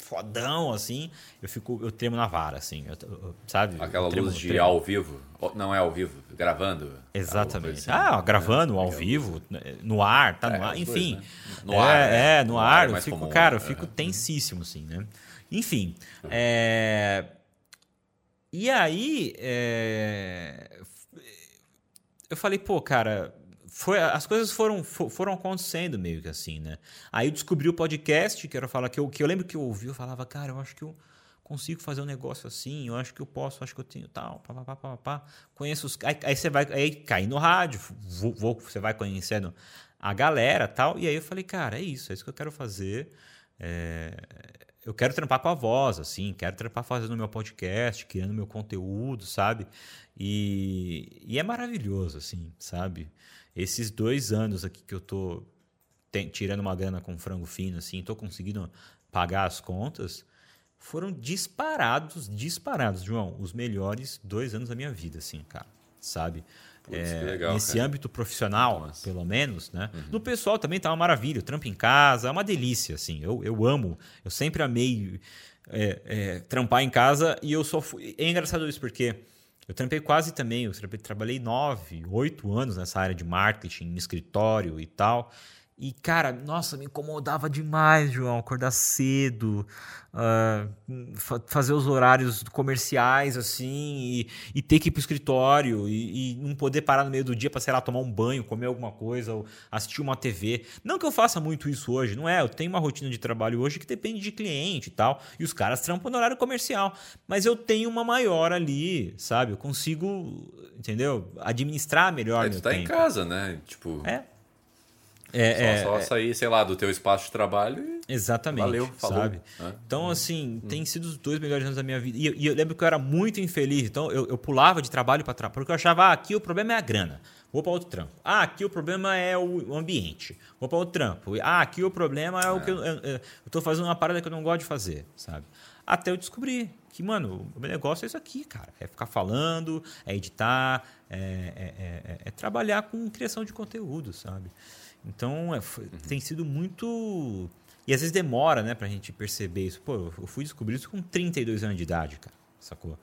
fodão, assim, eu fico, eu tremo na vara, assim, eu, eu, sabe? Aquela tremo, luz de tremo. ao vivo, não é ao vivo, gravando. Exatamente. Assim, ah, gravando, é, ao vivo, no ar, tá é, no ar, enfim. Dois, né? No ar, é, é, no, no ar, ar eu fico, comum, cara, eu fico tensíssimo, assim, né? Enfim, uhum. é... E aí, é... eu falei, pô, cara, foi, as coisas foram, foram acontecendo meio que assim, né? Aí eu descobri o podcast, que era falar que eu, que eu lembro que eu ouvi, eu falava, cara, eu acho que eu consigo fazer um negócio assim, eu acho que eu posso, acho que eu tenho tal, pá, pá, pá, pá, conheço os. Aí, aí, você vai, aí cai no rádio, vou, vou, você vai conhecendo a galera tal, e aí eu falei, cara, é isso, é isso que eu quero fazer. É, eu quero trampar com a voz, assim, quero trampar fazendo meu podcast, criando meu conteúdo, sabe? E, e é maravilhoso, assim, sabe? Esses dois anos aqui que eu tô tirando uma grana com frango fino, assim, tô conseguindo pagar as contas, foram disparados, disparados, João, os melhores dois anos da minha vida, assim, cara, sabe? Putz, é, legal, nesse cara. âmbito profissional, Nossa. pelo menos, né? Uhum. No pessoal também tá uma maravilha, o trampo em casa é uma delícia, assim, eu, eu amo, eu sempre amei é, é, trampar em casa e eu só fui... É engraçado isso porque eu trampei quase também, eu trabalhei nove, oito anos nessa área de marketing, escritório e tal. E, cara, nossa, me incomodava demais, João, acordar cedo, uh, fa fazer os horários comerciais, assim, e, e, ter que ir pro escritório, e, e, não poder parar no meio do dia para, sei lá, tomar um banho, comer alguma coisa, ou assistir uma TV. Não que eu faça muito isso hoje, não é? Eu tenho uma rotina de trabalho hoje que depende de cliente e tal, e os caras trampam no horário comercial. Mas eu tenho uma maior ali, sabe? Eu consigo, entendeu? Administrar melhor meu tu tá tempo. em casa, né? Tipo... É. É, só, é, só sair, sei lá, do teu espaço de trabalho e Exatamente. Valeu, falou. Sabe? É. Então, assim, tem sido os dois melhores anos da minha vida. E, eu- e eu lembro que eu era muito infeliz. Então, eu, eu pulava de trabalho para trabalho. Porque eu achava, ah, aqui o problema é a grana. Vou para outro trampo. Ah, aqui o problema é o ambiente. Vou para outro trampo. Ah, aqui o problema é o que eu, eu, eu tô fazendo uma parada que eu não gosto de fazer, sabe? Até eu descobri que, mano, o meu negócio é isso aqui, cara. É ficar falando, é editar, é, é- é- é- é trabalhar com criação de conteúdo, sabe? Então, é, foi- tem sido muito. E às vezes demora, né, pra gente perceber isso. Pô, eu fui descobrir isso com 32 anos de idade, cara. Sacou?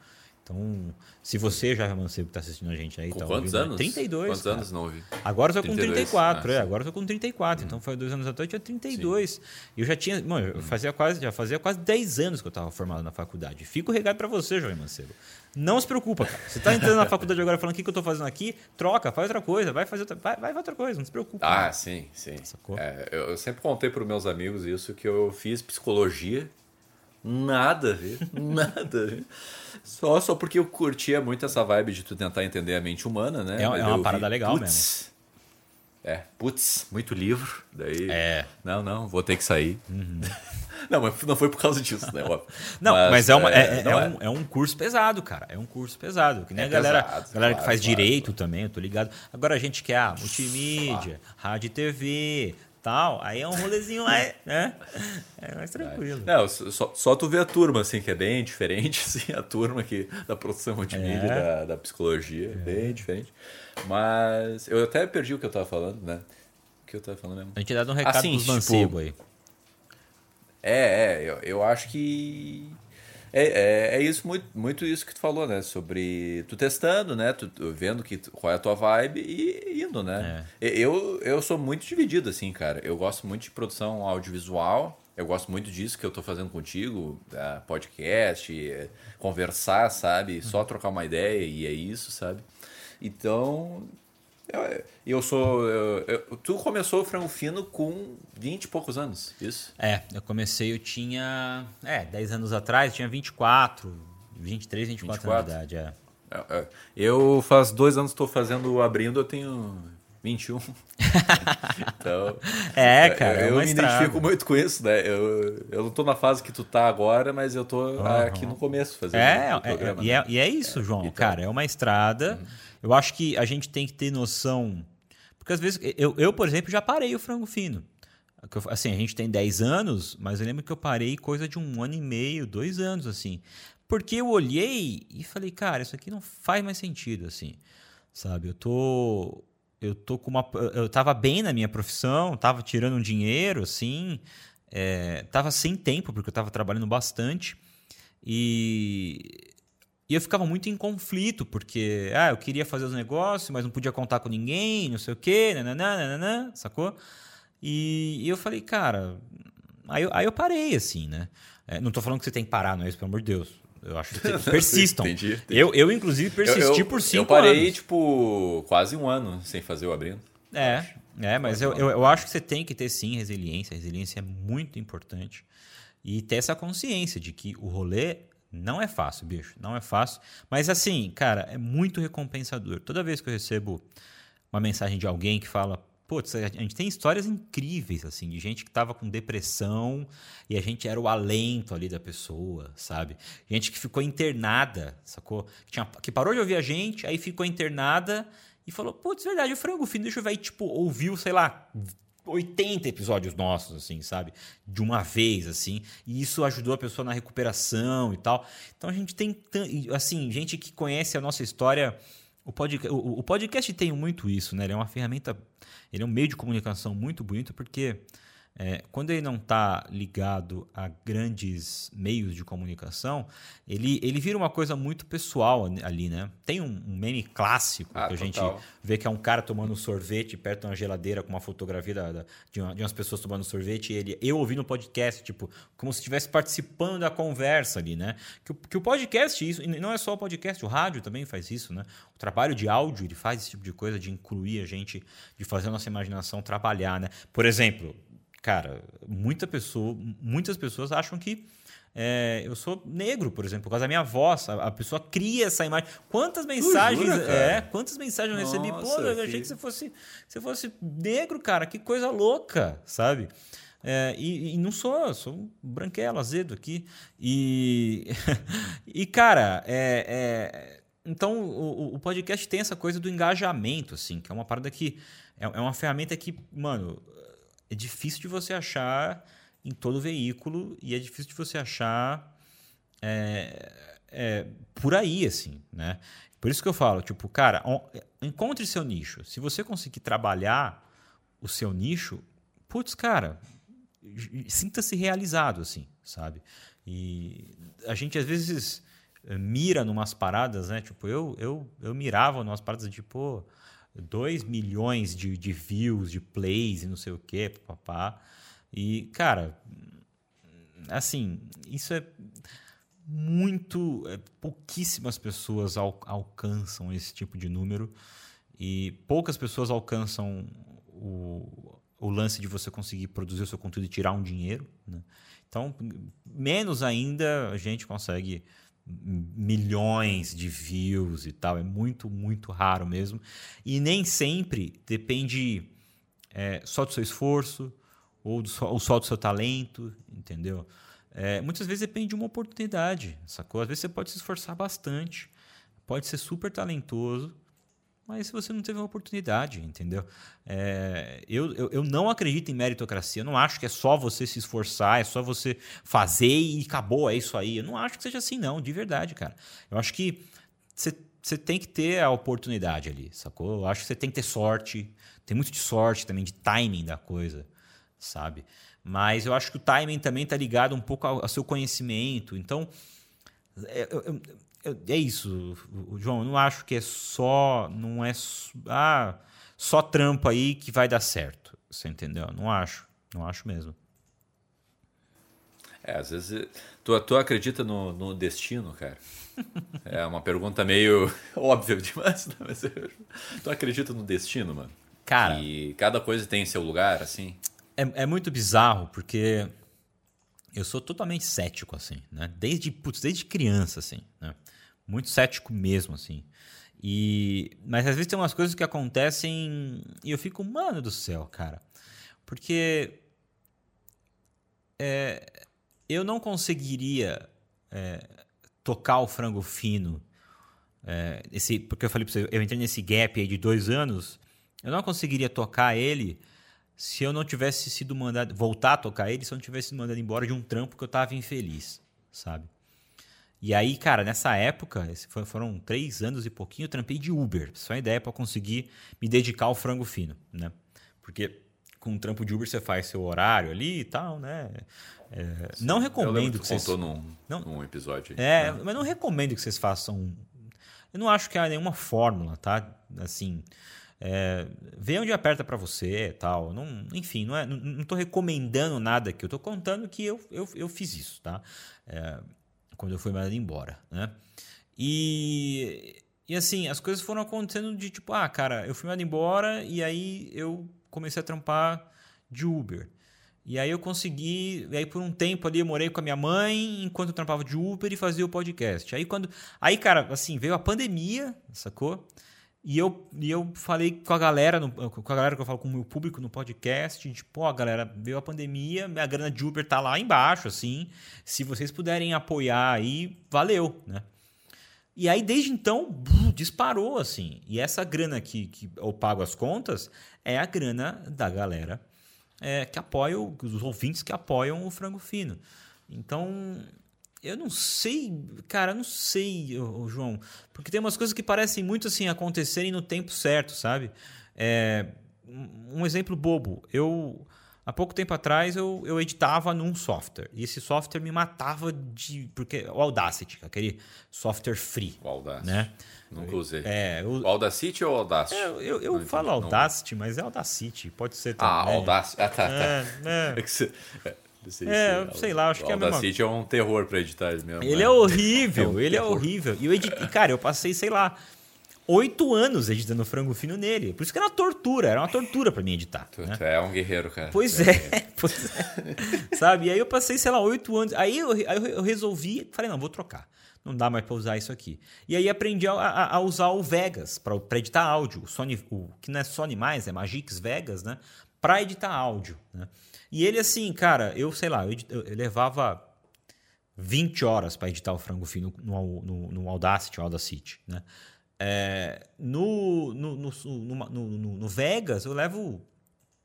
Então, se você já, Mancebo, que tá assistindo a gente aí, Com tá quantos ouvindo, né? anos? 32. Quantos cara. anos não ouvi? Agora eu tô com 32, 34, ah, é. sim. Agora eu tô com 34. Então foi dois anos atrás, eu tinha 32. E eu já tinha. Mano, eu fazia quase, já fazia quase 10 anos que eu tava formado na faculdade. Fica o recado pra você, Jovem Mancebo. Não se preocupa, cara. Você tá entrando na faculdade agora falando o que, que eu tô fazendo aqui, troca, faz outra coisa, vai fazer outra, vai, vai outra coisa, não se preocupa. Ah, sim, sim. Sacou? É, eu, eu sempre contei para meus amigos isso, que eu fiz psicologia. Nada a ver, nada a ver. Só, só porque eu curtia muito essa vibe de tu tentar entender a mente humana, né? É- Mas é uma parada legal putz, É, putz, muito livro. Daí. É. Uhum. Não, não, vou ter que sair. não, mas não foi por causa disso, né? óbvio. Não, mas, é, uma, é, é- não é um, é um curso pesado, cara. É um curso pesado. Que nem É a galera, pesado, galera que claro, faz claro, direito também, eu tô ligado. Agora a gente quer ah, multimídia, rádio e TV, tal. Aí é um rolezinho mais, né? É mais tranquilo. Não, só, só tu vê a turma, assim, que é bem diferente, assim, a turma que, da produção multimídia, É. da, da psicologia, é bem diferente. Mas eu até perdi o que eu tava falando, né? O que eu tava falando mesmo? A gente dá um recado Assim, pros tipo, aí. É, é, eu, eu acho que. É, é, é isso, muito, muito isso que tu falou, né? Sobre tu testando, né? Tu, tu vendo que, tu- qual é a tua vibe e indo, né? É. Eu, eu sou muito dividido, assim, cara. Eu gosto muito de produção audiovisual. Eu gosto muito disso que eu tô fazendo contigo, da podcast, é, conversar, sabe? Só trocar uma ideia e é isso, sabe? Então, eu, eu sou. eu- eu- tu começou o frango fino com 20 e poucos anos, isso? É, eu comecei, eu tinha. É, 10 anos atrás, eu tinha 24, 23, 24, anos de 24? idade. É. É, é. Eu faz dois anos estou fazendo abrindo, eu tenho 21. então. É, cara, é Eu, uma me estrada. identifico muito com isso, né? Eu, eu não tô na fase que tu tá agora, mas eu tô Aham. aqui no começo fazendo É, o é, programa. e, né? é, e é isso, João. então. Cara, é uma estrada. Eu acho que a gente tem que ter noção. Porque às vezes, eu, eu por exemplo, já parei o frango fino. Assim, a gente tem 10 anos, mas eu lembro que eu parei coisa de um ano e meio, dois anos, assim. Porque eu olhei e falei, cara, isso aqui não faz mais sentido, assim. Sabe? Eu tô. Eu tô com uma. Eu tava bem na minha profissão, tava tirando um dinheiro, assim. É, tava sem tempo, porque eu tava trabalhando bastante. E, e eu ficava muito em conflito, porque ah, eu queria fazer os negócios, mas não podia contar com ninguém, não sei o quê, nananã, nananã, sacou? E, e eu falei, cara. Aí eu, aí eu parei, assim, né? É, não tô falando que você tem que parar, não é isso, pelo amor de Deus. Eu acho que persistam. Entendi, entendi. Eu, eu, inclusive, persisti eu, eu, por cinco Eu parei, anos. tipo, quase um ano sem fazer o abrindo. É, é, mas eu, eu, eu acho que você tem que ter sim resiliência. A resiliência é muito importante. E ter essa consciência de que o rolê não é fácil, bicho. Não é fácil. Mas assim, cara, é muito recompensador. Toda vez que eu recebo uma mensagem de alguém que fala. Putz, a gente tem histórias incríveis, assim, de gente que tava com depressão e a gente era o alento ali da pessoa, sabe? Gente que ficou internada, sacou? Que, tinha, que parou de ouvir a gente, aí ficou internada e falou, putz, verdade, o frango fino, deixa eu ver, e, tipo, ouviu, sei lá, 80 episódios nossos, assim, sabe? De uma vez, assim. E isso ajudou a pessoa na recuperação e tal. Então a gente tem, assim, gente que conhece a nossa história. O podcast, o, o podcast tem muito isso, né? Ele é uma ferramenta, ele é um meio de comunicação muito bonito, porque é, quando ele não está ligado a grandes meios de comunicação, ele, ele vira uma coisa muito pessoal ali, né? Tem um, um meme clássico Ah, que a gente total. vê que é um cara tomando um sorvete perto de uma geladeira com uma fotografia da- da- de, uma- de umas pessoas tomando sorvete e ele, eu ouvindo o podcast, tipo, como se estivesse participando da conversa ali, né? Que, o- que o podcast, isso, e não é só o podcast, o rádio também faz isso, né? O trabalho de áudio, ele faz esse tipo de coisa, de incluir a gente, de fazer a nossa imaginação trabalhar, né? Por exemplo, cara, muita pessoa, muitas pessoas acham que é, eu sou negro, por exemplo, por causa da minha voz. A, a pessoa cria essa imagem. Quantas mensagens. jura, é, quantas mensagens eu recebi? Pô, eu achei que- você fosse, você fosse negro, cara. Que coisa louca, sabe? É, e, e, não sou, sou branquelo, azedo aqui. E, e cara, é, é então o, o, podcast tem essa coisa do engajamento, assim, que é uma parada que é, é uma ferramenta que, mano, é difícil de você achar em todo veículo e é difícil de você achar é, é, por aí, assim, né? Por isso que eu falo, tipo, cara, encontre seu nicho. Se você conseguir trabalhar o seu nicho, putz, cara, sinta-se realizado, assim, sabe? E a gente às vezes mira numas paradas, né? Tipo, eu, eu, eu mirava numas paradas de, 2 milhões de, de views, de plays e não sei o quê, papá. E, cara, assim, isso é muito. É, pouquíssimas pessoas al, alcançam esse tipo de número e poucas pessoas alcançam o, o lance de você conseguir produzir o seu conteúdo e tirar um dinheiro. Né? Então, menos ainda a gente consegue milhões de views e tal. É muito, muito raro mesmo. E nem sempre depende é, só do seu esforço ou, do, ou só do seu talento, entendeu? É, muitas vezes depende de uma oportunidade, sacou? Às vezes você pode se esforçar bastante, pode ser super talentoso, mas se você não teve uma oportunidade, entendeu? É, eu, eu, eu, não acredito em meritocracia, eu não acho que é só você se esforçar, é só você fazer e acabou, é isso aí. Eu não acho que seja assim, não, de verdade, cara. Eu acho que você, tem que ter a oportunidade ali, sacou? Eu acho que você tem que ter sorte, tem muito de sorte também, de timing da coisa, sabe? Mas eu acho que o timing também está ligado um pouco ao, ao seu conhecimento. Então, é, eu, eu, é isso, João. Eu não acho que é só. Não é. Ah, só trampo aí que vai dar certo. Você entendeu? Não acho. Não acho mesmo. É, às vezes. Tu, tu acredita no, no destino, cara? é uma pergunta meio óbvia demais, né? mas tu acredita no destino, mano? Cara. E cada coisa tem seu lugar, assim? É, é muito bizarro, porque eu sou totalmente cético, assim, né? Desde, putz, desde criança, assim, né? Muito cético mesmo, assim. E, mas às vezes tem umas coisas que acontecem e eu fico, mano do céu, cara. Porque é, eu não conseguiria é, tocar o frango fino. É, esse, porque eu falei pra você, eu entrei nesse gap aí de dois anos. Eu não conseguiria tocar ele se eu não tivesse sido mandado. Voltar a tocar ele se eu não tivesse sido mandado embora de um trampo que eu tava infeliz, sabe? E aí, cara, nessa época, foram três anos e pouquinho, eu trampei de Uber. Só uma ideia para conseguir me dedicar ao frango fino, né? Porque com um trampo de Uber você faz seu horário ali e tal, né? É, não recomendo que, vocês. Contou num, não, num episódio. É, né? mas não recomendo que vocês façam. Eu não acho que há nenhuma fórmula, tá? Assim. É, vê onde aperta para você tal. Não, enfim, não, é, não, não tô recomendando nada aqui. Eu tô contando que eu, eu, eu fiz isso, tá? É, quando eu fui mandado embora, né? E, e assim, as coisas foram acontecendo de tipo, ah, cara, eu fui mandado embora e aí eu comecei a trampar de Uber. E aí eu consegui, e aí por um tempo ali eu morei com a minha mãe enquanto eu trampava de Uber e fazia o podcast. Aí quando, aí cara, assim, veio a pandemia, sacou? E eu, e eu falei com a galera, no, com a galera que eu falo com o meu público no podcast, tipo, ó, galera, veio a pandemia, minha grana de Uber tá lá embaixo, assim. Se vocês puderem apoiar aí, valeu, né? E aí, desde então, disparou, assim. E essa grana que, que eu pago as contas é a grana da galera é, que apoia, os ouvintes que apoiam o Frango Fino. Então, eu não sei, cara, eu não sei, João. Porque tem umas coisas que parecem muito assim acontecerem no tempo certo, sabe? É, um exemplo bobo. Eu, há pouco tempo atrás, eu, eu editava num software. E esse software me matava de. Porque, o Audacity, aquele software free. O Audacity. Né? Nunca usei. É, o, o Audacity ou Audacity? É, eu eu falo Audacity, mas é Audacity. Pode ser ah, também. Ah, Audacity. Ah, tá, tá. É, é. é que você... Sei é, sei lá, acho que é a mesma... City é um terror pra editar mesmo. Ele né? é horrível, é um ele é terror. é horrível. E eu edit... cara, eu passei, sei lá, oito anos editando frango fino nele. Por isso que era uma tortura, era uma tortura para mim editar. Tu, né? tu, é um guerreiro, cara. Pois é, é pois é. Sabe? E aí eu passei, sei lá, oito anos. Aí eu, aí eu resolvi, falei, não, vou trocar. Não dá mais para usar isso aqui. E aí aprendi a, a, a usar o Vegas para editar áudio. O Sony, o, que não é Sony mais, é Magix Vegas, né? para editar áudio. Né? E ele, assim, cara, eu sei lá, eu, eu levava 20 horas para editar o frango fino no, no, no Audacity, Audacity, né? É, no, no, no, no, Vegas eu levo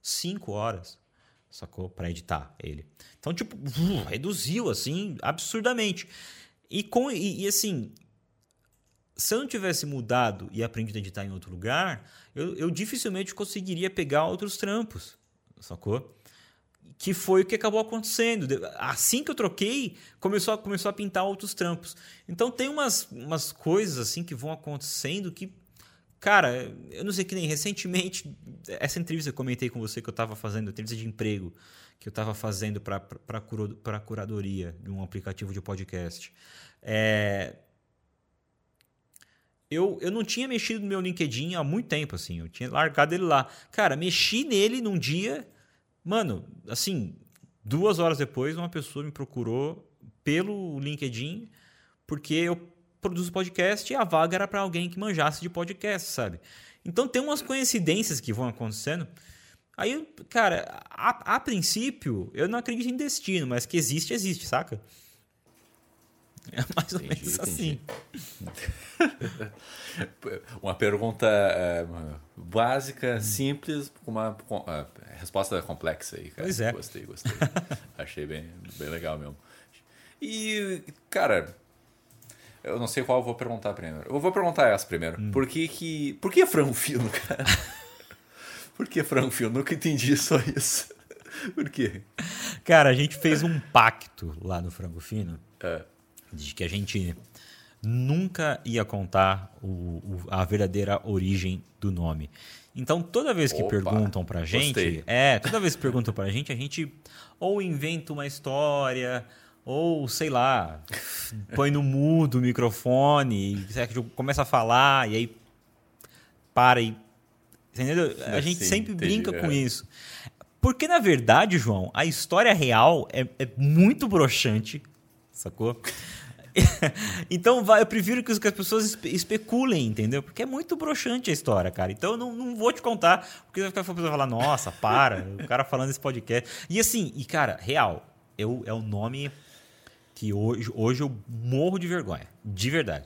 5 horas, sacou? Para editar ele. Então, tipo, reduziu assim absurdamente. E, com, e, e, assim, se eu não tivesse mudado e aprendido a editar em outro lugar, eu, eu dificilmente conseguiria pegar outros trampos, sacou? Que foi o que acabou acontecendo. Assim que eu troquei, começou a, começou a pintar outros trampos. Então tem umas, umas coisas assim que vão acontecendo que, cara, eu não sei que nem recentemente, essa entrevista que eu comentei com você que eu estava fazendo, entrevista de emprego que eu estava fazendo para a curadoria de um aplicativo de podcast. É, eu, eu não tinha mexido no meu LinkedIn há muito tempo, assim. Eu tinha largado ele lá. Cara, mexi nele num dia Mano, assim, duas horas depois, uma pessoa me procurou pelo LinkedIn porque eu produzo podcast e a vaga era para alguém que manjasse de podcast, sabe? Então tem umas coincidências que vão acontecendo. Aí, cara, a, a princípio, eu não acredito em destino, mas que existe, existe, saca? É mais ou entendi, menos assim. uma pergunta é, básica, hum. simples, com uma uh, resposta complexa aí, cara. Pois é. Gostei, gostei. Achei bem, bem legal mesmo. E, cara, eu não sei qual eu vou perguntar primeiro. Eu vou perguntar essa primeiro. Hum. Por que que... Por que frango fino, cara? Por que frango fino? Nunca entendi só isso. Por quê? Cara, a gente fez um pacto lá no Frango Fino. É de que a gente nunca ia contar o, o, a verdadeira origem do nome. Então, toda vez que Opa, perguntam pra gente, gostei. é, toda vez que perguntam pra gente, a gente ou inventa uma história, ou sei lá, põe no mudo o microfone, começa a falar e aí para e entendeu? A gente sempre entendi, brinca é. com isso. Porque na verdade, João, a história real é, é muito broxante, sacou? então vai, eu prefiro que, as pessoas especulem, entendeu? Porque é muito broxante a história, cara. Então eu não, não vou te contar, porque vai ficar a pessoa falar, nossa, para, o cara falando esse podcast. E assim, e cara, real, eu, é o nome que hoje, hoje eu morro de vergonha. De verdade.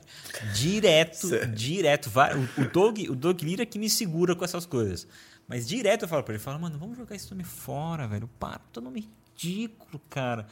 Direto, Sério? direto. O, o, Doug, o Doug Lira que me segura com essas coisas. Mas direto eu falo pra ele, falo, mano, vamos jogar esse nome fora, velho. Para, teu nome ridículo, cara.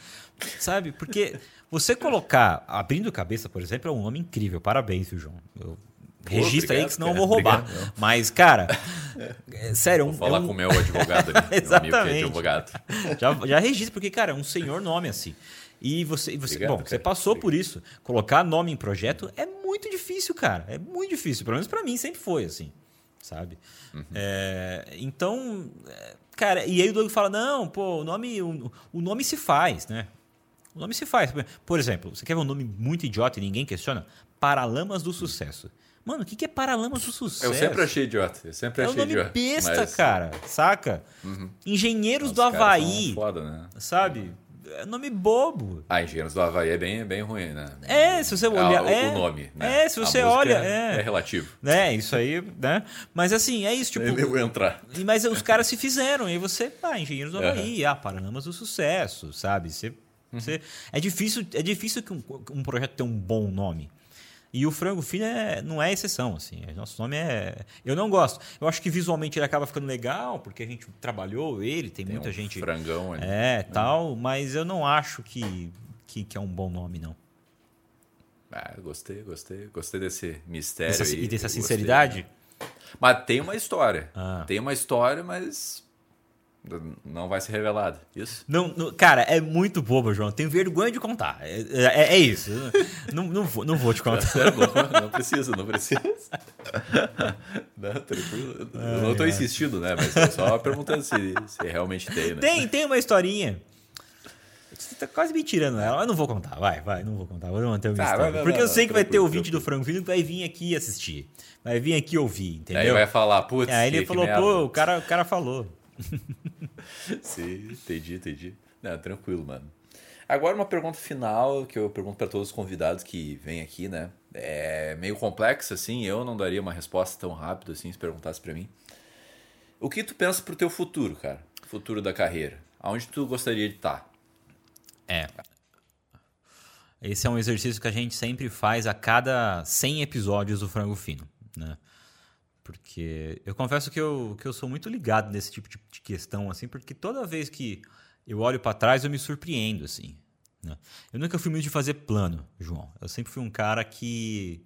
Sabe? Porque você colocar, abrindo cabeça, por exemplo, é um nome incrível. Parabéns, viu, João? Eu, registra aí, que senão eu vou roubar. Obrigado, Mas, cara, é, sério. Vou um, falar é um... com o meu advogado ali. Exatamente. Meu é advogado. Já, já registra, porque, cara, é um senhor nome assim. E você, você Obrigado, bom, cara. você passou Obrigado. por isso. Colocar nome em projeto é muito difícil, cara. É muito difícil. Pelo menos para mim sempre foi assim, sabe? Uhum. É, então, Cara, e aí o Doug fala: não, pô, o nome, o, o nome se faz, né? O nome se faz. Por exemplo, você quer ver um nome muito idiota e ninguém questiona? Paralamas do Sucesso. Mano, o que é Paralamas do Sucesso? Eu sempre achei idiota. Eu sempre é achei um nome idiota, besta, mas... cara. Saca? Uhum. Engenheiros Os do Havaí. Foda, né? Sabe? É nome bobo. Ah, Engenheiros do Havaí é bem, bem ruim, né? É, se você olhar. É, o nome. Né? É, se você olha. É, é, relativo. É, isso aí, né? Mas assim, é isso, tipo. Eu entrar. Mas os caras se fizeram, e você, ah, Engenheiros do Havaí, uhum. ah, Paranamas do Sucesso, sabe? Você, uhum. você, é difícil, é difícil que um, um projeto tenha um bom nome. E o frango fino é, não é exceção, assim. Nosso nome é. Eu não gosto. Eu acho que visualmente ele acaba ficando legal, porque a gente trabalhou ele, tem, tem muita um gente. Frangão ali. É, tal, mas eu não acho que, que, que é um bom nome, não. Ah, gostei, gostei. Gostei desse mistério. Dessa, aí, e dessa sinceridade? Gostei. Mas tem uma história. Ah. Tem uma história, mas não vai ser revelado, isso? Não, não, cara, é muito bobo, João. Tenho vergonha de contar. É, é, é isso. não, não, vou, não vou te contar. não, não precisa, não precisa. Não, tranquilo. Eu não estou insistindo, né? Mas é só perguntando se, se realmente tem, né? Tem, tem uma historinha. Você tá quase me tirando ela. Eu não vou contar, vai, vai, não vou contar. Vou manter uma tá, Porque eu sei que vai ter ouvinte do Frango Filho que vai vir aqui assistir. Vai vir aqui ouvir, entendeu? Aí vai falar, putz. Aí ele falou, pô, o cara, o cara falou. Sim, entendi, entendi. Não, tranquilo, mano. Agora uma pergunta final que eu pergunto para todos os convidados que vêm aqui, né? É meio complexa, assim, eu não daria uma resposta tão rápida assim se perguntasse para mim. O que tu pensa pro teu futuro, cara? Futuro da carreira. Aonde tu gostaria de estar? Tá? É. Esse é um exercício que a gente sempre faz a cada 100 episódios do Frango Fino, né? Porque eu confesso que eu, que eu sou muito ligado nesse tipo de, de questão, assim, porque toda vez que eu olho para trás eu me surpreendo, assim. Né? Eu nunca fui muito de fazer plano, João. Eu sempre fui um cara que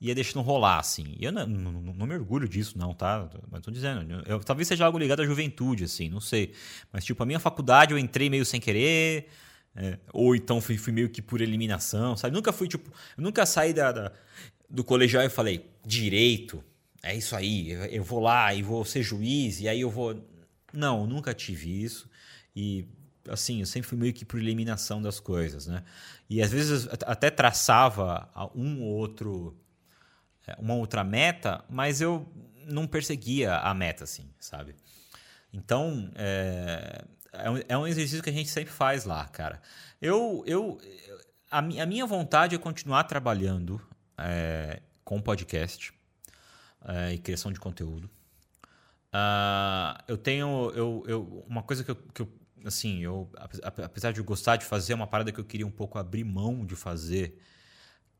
ia deixando rolar, assim. E eu não, não, não, me orgulho disso, não, tá? Mas tô dizendo, eu, talvez seja algo ligado à juventude, assim, não sei. Mas, tipo, a minha faculdade eu entrei meio sem querer, é, ou então fui, fui, meio que por eliminação, sabe? Nunca fui, tipo, eu nunca saí da, da, do colegial e falei, direito, é isso aí, eu vou lá e vou ser juiz, e aí eu vou. Não, nunca tive isso. E assim, eu sempre fui meio que por eliminação das coisas, né? E às vezes até traçava um ou outro é, uma outra meta, mas eu não perseguia a meta, assim, sabe? Então, é, é, um, é exercício que a gente sempre faz lá, cara. Eu, eu, a, a minha vontade é continuar trabalhando é, com podcast é, e criação de conteúdo. Uh, eu tenho eu, eu, uma coisa que eu, que eu assim eu apesar de eu gostar de fazer uma parada que eu queria um pouco abrir mão de fazer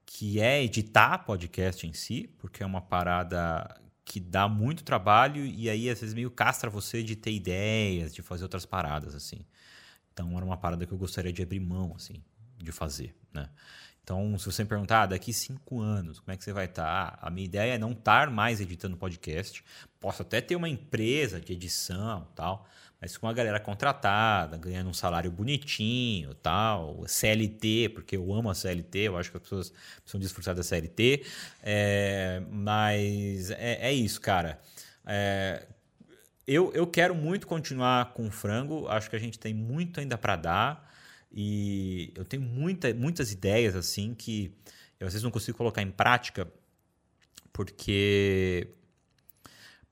que é editar podcast em si, porque é uma parada que dá muito trabalho e aí às vezes meio castra você de ter ideias, de fazer outras paradas assim. Então era uma parada que eu gostaria de abrir mão assim, de fazer, né? Então, se você me perguntar, ah, daqui cinco anos, como é que você vai estar? Tá? A minha ideia é não estar mais editando podcast. Posso até ter uma empresa de edição tal, mas com a galera contratada, ganhando um salário bonitinho, tal, CLT, porque eu amo a CLT, eu acho que as pessoas precisam desfrutar da CLT, é, mas é, é, isso, cara. É, eu, eu quero muito continuar com o frango, acho que a gente tem muito ainda para dar e eu tenho muita, muitas ideias assim que eu às vezes não consigo colocar em prática porque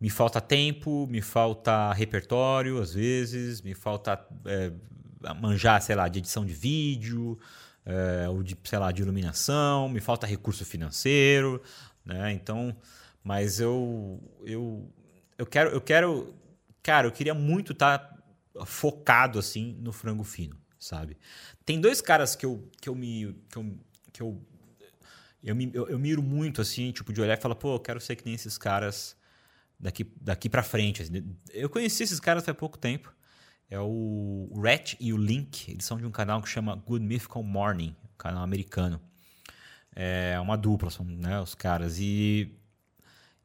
me falta tempo, me falta repertório, às vezes, me falta é, manjar, sei lá, de edição de vídeo, é, ou de, sei lá, de iluminação, me falta recurso financeiro, né? Então, mas eu, eu, eu quero, eu quero, cara, eu queria muito estar tá focado assim no frango fino, sabe? Tem dois caras que eu, que eu me, que eu, que eu eu, me, eu, eu miro muito assim, tipo, de olhar e falar, pô, eu quero ser que nem esses caras daqui, daqui para frente. Assim. Eu conheci esses caras faz pouco tempo. É o Rat e o Link. Eles são de um canal que chama Good Mythical Morning, canal americano. É uma dupla, são né, os caras. E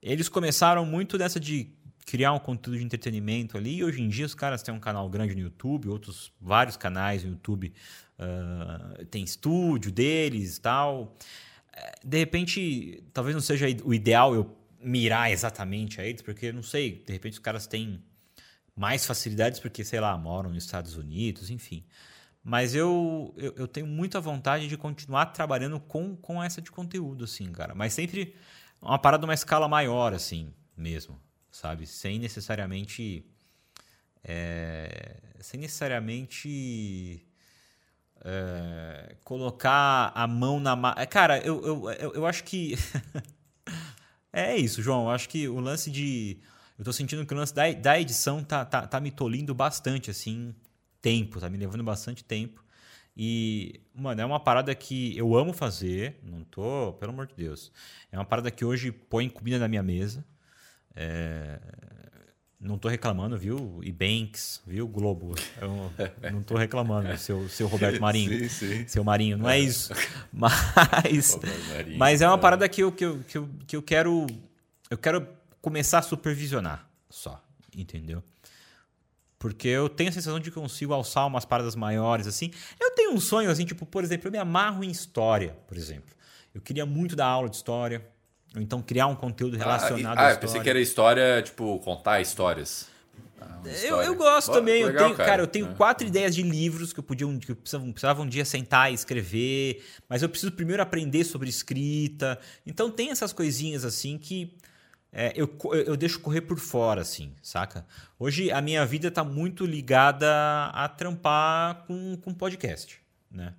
eles começaram muito dessa de criar um conteúdo de entretenimento ali. E hoje em dia os caras têm um canal grande no YouTube, outros vários canais no YouTube. Uh, tem estúdio deles e tal. É, de repente, talvez não seja o ideal eu mirar exatamente a eles, porque não sei, de repente os caras têm mais facilidades porque, sei lá, moram nos Estados Unidos, enfim. Mas eu, eu, eu, tenho muita vontade de continuar trabalhando com, com essa de conteúdo, assim, cara. Mas sempre uma parada uma escala maior, assim, mesmo, sabe? Sem necessariamente. É, sem necessariamente. É, colocar a mão na. Ma... Cara, eu, eu, eu, eu acho que. É isso, João. Eu acho que o lance de. Eu tô sentindo que o lance da, da edição tá, tá, tá me tolindo bastante, assim, tempo, tá me levando bastante tempo. E, mano, é uma parada que eu amo fazer, não tô, pelo amor de Deus. É uma parada que hoje põe comida na minha mesa. É, não tô reclamando, viu? E Banks, viu? Globo. Eu não tô reclamando, seu, seu Roberto Marinho. Sim, sim. Seu Marinho, não é, é isso. Mas, mas é uma é. parada que eu, que, eu, que, eu, que eu quero. Eu quero começar a supervisionar só, entendeu? Porque eu tenho a sensação de que consigo alçar umas paradas maiores, assim. Eu tenho um sonho, assim, tipo, por exemplo, eu me amarro em história, por exemplo. Eu queria muito dar aula de história. Ou então criar um conteúdo relacionado ah, e, ah, à história. Ah, pensei que era história, tipo, contar histórias. Ah, eu, eu gosto também. Legal, eu tenho, cara. cara. eu tenho é. quatro ideias de livros que eu podia que eu precisava, precisava um dia sentar e escrever, mas eu preciso primeiro aprender sobre escrita. Então tem essas coisinhas assim que é, eu, eu deixo correr por fora, assim, saca? Hoje a minha vida está muito ligada a trampar com, com podcast, né?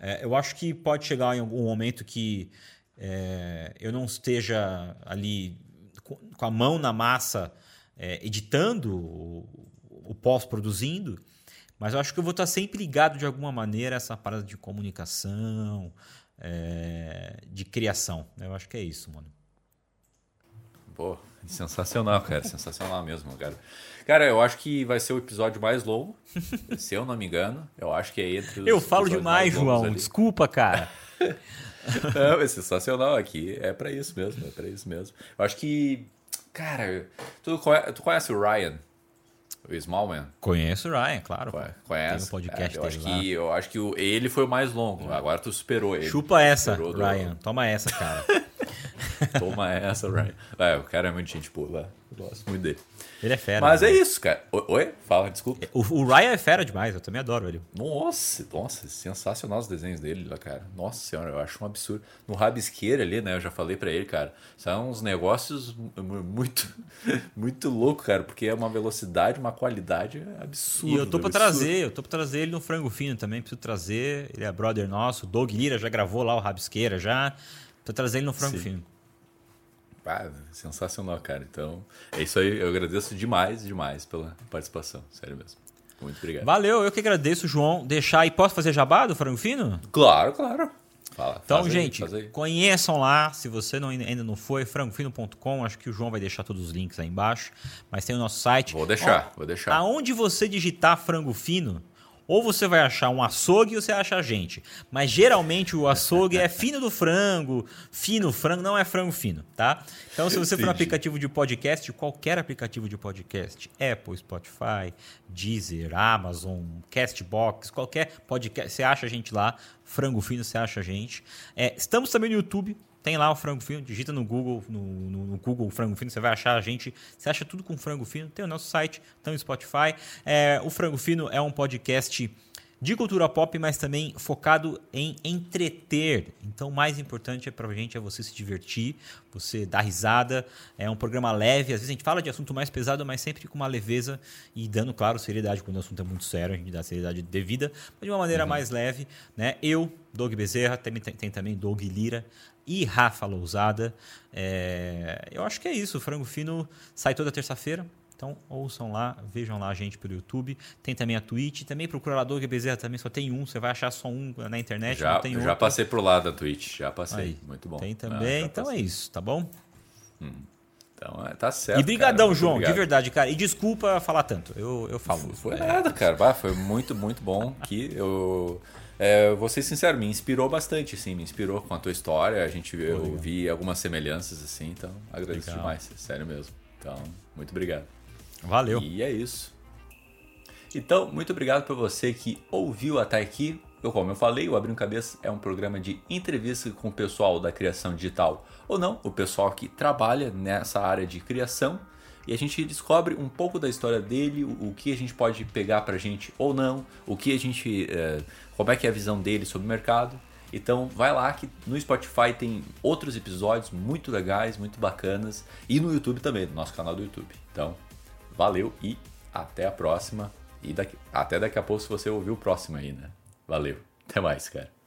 É, eu acho que pode chegar em algum momento que é, eu não esteja ali com, a mão na massa é, editando, o, o pós-produzindo, mas eu acho que eu vou estar sempre ligado de alguma maneira a essa parada de comunicação, é, de criação. Eu acho que é isso, mano. Pô, sensacional, cara. sensacional mesmo, cara. Cara, eu acho que vai ser o episódio mais longo, se eu não me engano. Eu acho que é entre os Eu falo demais, João. Desculpa, cara. não, é sensacional aqui. É para isso mesmo, é para isso mesmo. Eu acho que, cara, tu, tu conhece o Ryan? O Smallman? Conheço o Ryan, claro. Conhece? Tem um podcast é, eu, acho lá. que, eu acho que o, ele foi o mais longo. Agora tu superou ele. Chupa essa, Ryan. Do... Toma essa, cara. Toma essa, Ryan. É, o cara é muito gente boa. Gosto muito dele. Ele é fera. Mas né? é isso, cara. Oi? Fala, desculpa. O, o, Ryan é fera demais, eu também adoro ele. Nossa, nossa, sensacional os desenhos dele lá, cara. Nossa senhora, eu acho um absurdo. No rabisqueiro ali, né? Eu já falei para ele, cara. São uns negócios muito, muito louco, cara, porque é uma velocidade, uma qualidade absurda. E eu tô pra absurdo. trazer, eu tô pra trazer ele no frango fino também, preciso trazer. Ele é brother nosso, o Doug Lira já gravou lá o rabisqueira já. Tô trazer ele no frango Sim. fino. Ah, sensacional, cara. Então, é isso aí. Eu agradeço demais, demais pela participação. Sério mesmo. Muito obrigado. Valeu, eu que agradeço, João. Deixar aí. Posso fazer jabá do Frango Fino? Claro, claro. Fala, então, gente, aí, conheçam lá. Se você não, ainda não foi, frangofino.com. Acho que o João vai deixar todos os links aí embaixo. Mas tem o nosso site. Vou deixar, Ó, vou deixar. Aonde você digitar Frango Fino, ou você vai achar um açougue ou você acha a gente. Mas geralmente o açougue é fino do frango, fino frango, não é frango fino, tá? Então, se você for no aplicativo de podcast, qualquer aplicativo de podcast, Apple, Spotify, Deezer, Amazon, Castbox, qualquer podcast, você acha a gente lá. Frango fino, você acha a gente. É, estamos também no YouTube, tem lá o frango fino, digita no Google, no, no, no, Google frango fino, você vai achar a gente. Você acha tudo com frango fino. Tem o nosso site, tem o Spotify. É, o Frango Fino é um podcast de cultura pop, mas também focado em entreter. Então, o mais importante é pra gente é você se divertir, você dar risada. É um programa leve. Às vezes a gente fala de assunto mais pesado, mas sempre com uma leveza e dando, claro, seriedade. Quando o assunto é muito sério, a gente dá seriedade devida, mas de uma maneira uhum. mais leve. Né? Eu, Doug Bezerra, tem, tem, tem também Doug Lira e Rafa Lousada. É, eu acho que é isso. O Frango Fino sai toda terça-feira. Então ouçam lá, vejam lá a gente pelo YouTube. Tem também a Twitch, também procura lá Doug Bezerra também, só tem um, você vai achar só um na internet, já, não tem Já passei pro lado da Twitch, já passei. Aí, Muito bom. Tem também, ah, então passei. é isso, tá bom? Hum. Então, é, tá certo. E brigadão, João, obrigado. de verdade, cara. E desculpa falar tanto, eu, eu falo. Foi é. nada, cara. Bah, foi muito, muito bom que eu é, vou ser sincero, me inspirou bastante, sim, me inspirou com a tua história. A gente eu vi algumas semelhanças, assim, então agradeço Legal. demais, sério mesmo. Então, muito obrigado. Valeu. E é isso. Então, muito obrigado por você que ouviu até aqui. Eu, como eu falei, o Abrindo Cabeça é um programa de entrevista com o pessoal da criação digital, ou não, o pessoal que trabalha nessa área de criação e a gente descobre um pouco da história dele, o, que a gente pode pegar pra gente ou não, o que a gente. É, como é que é a visão dele sobre o mercado. Então vai lá que no Spotify tem outros episódios muito legais, muito bacanas. E no YouTube também, no nosso canal do YouTube. Então, valeu e até a próxima. E daqui, até daqui a pouco se você ouvir o próximo aí, né? Valeu. Até mais, cara.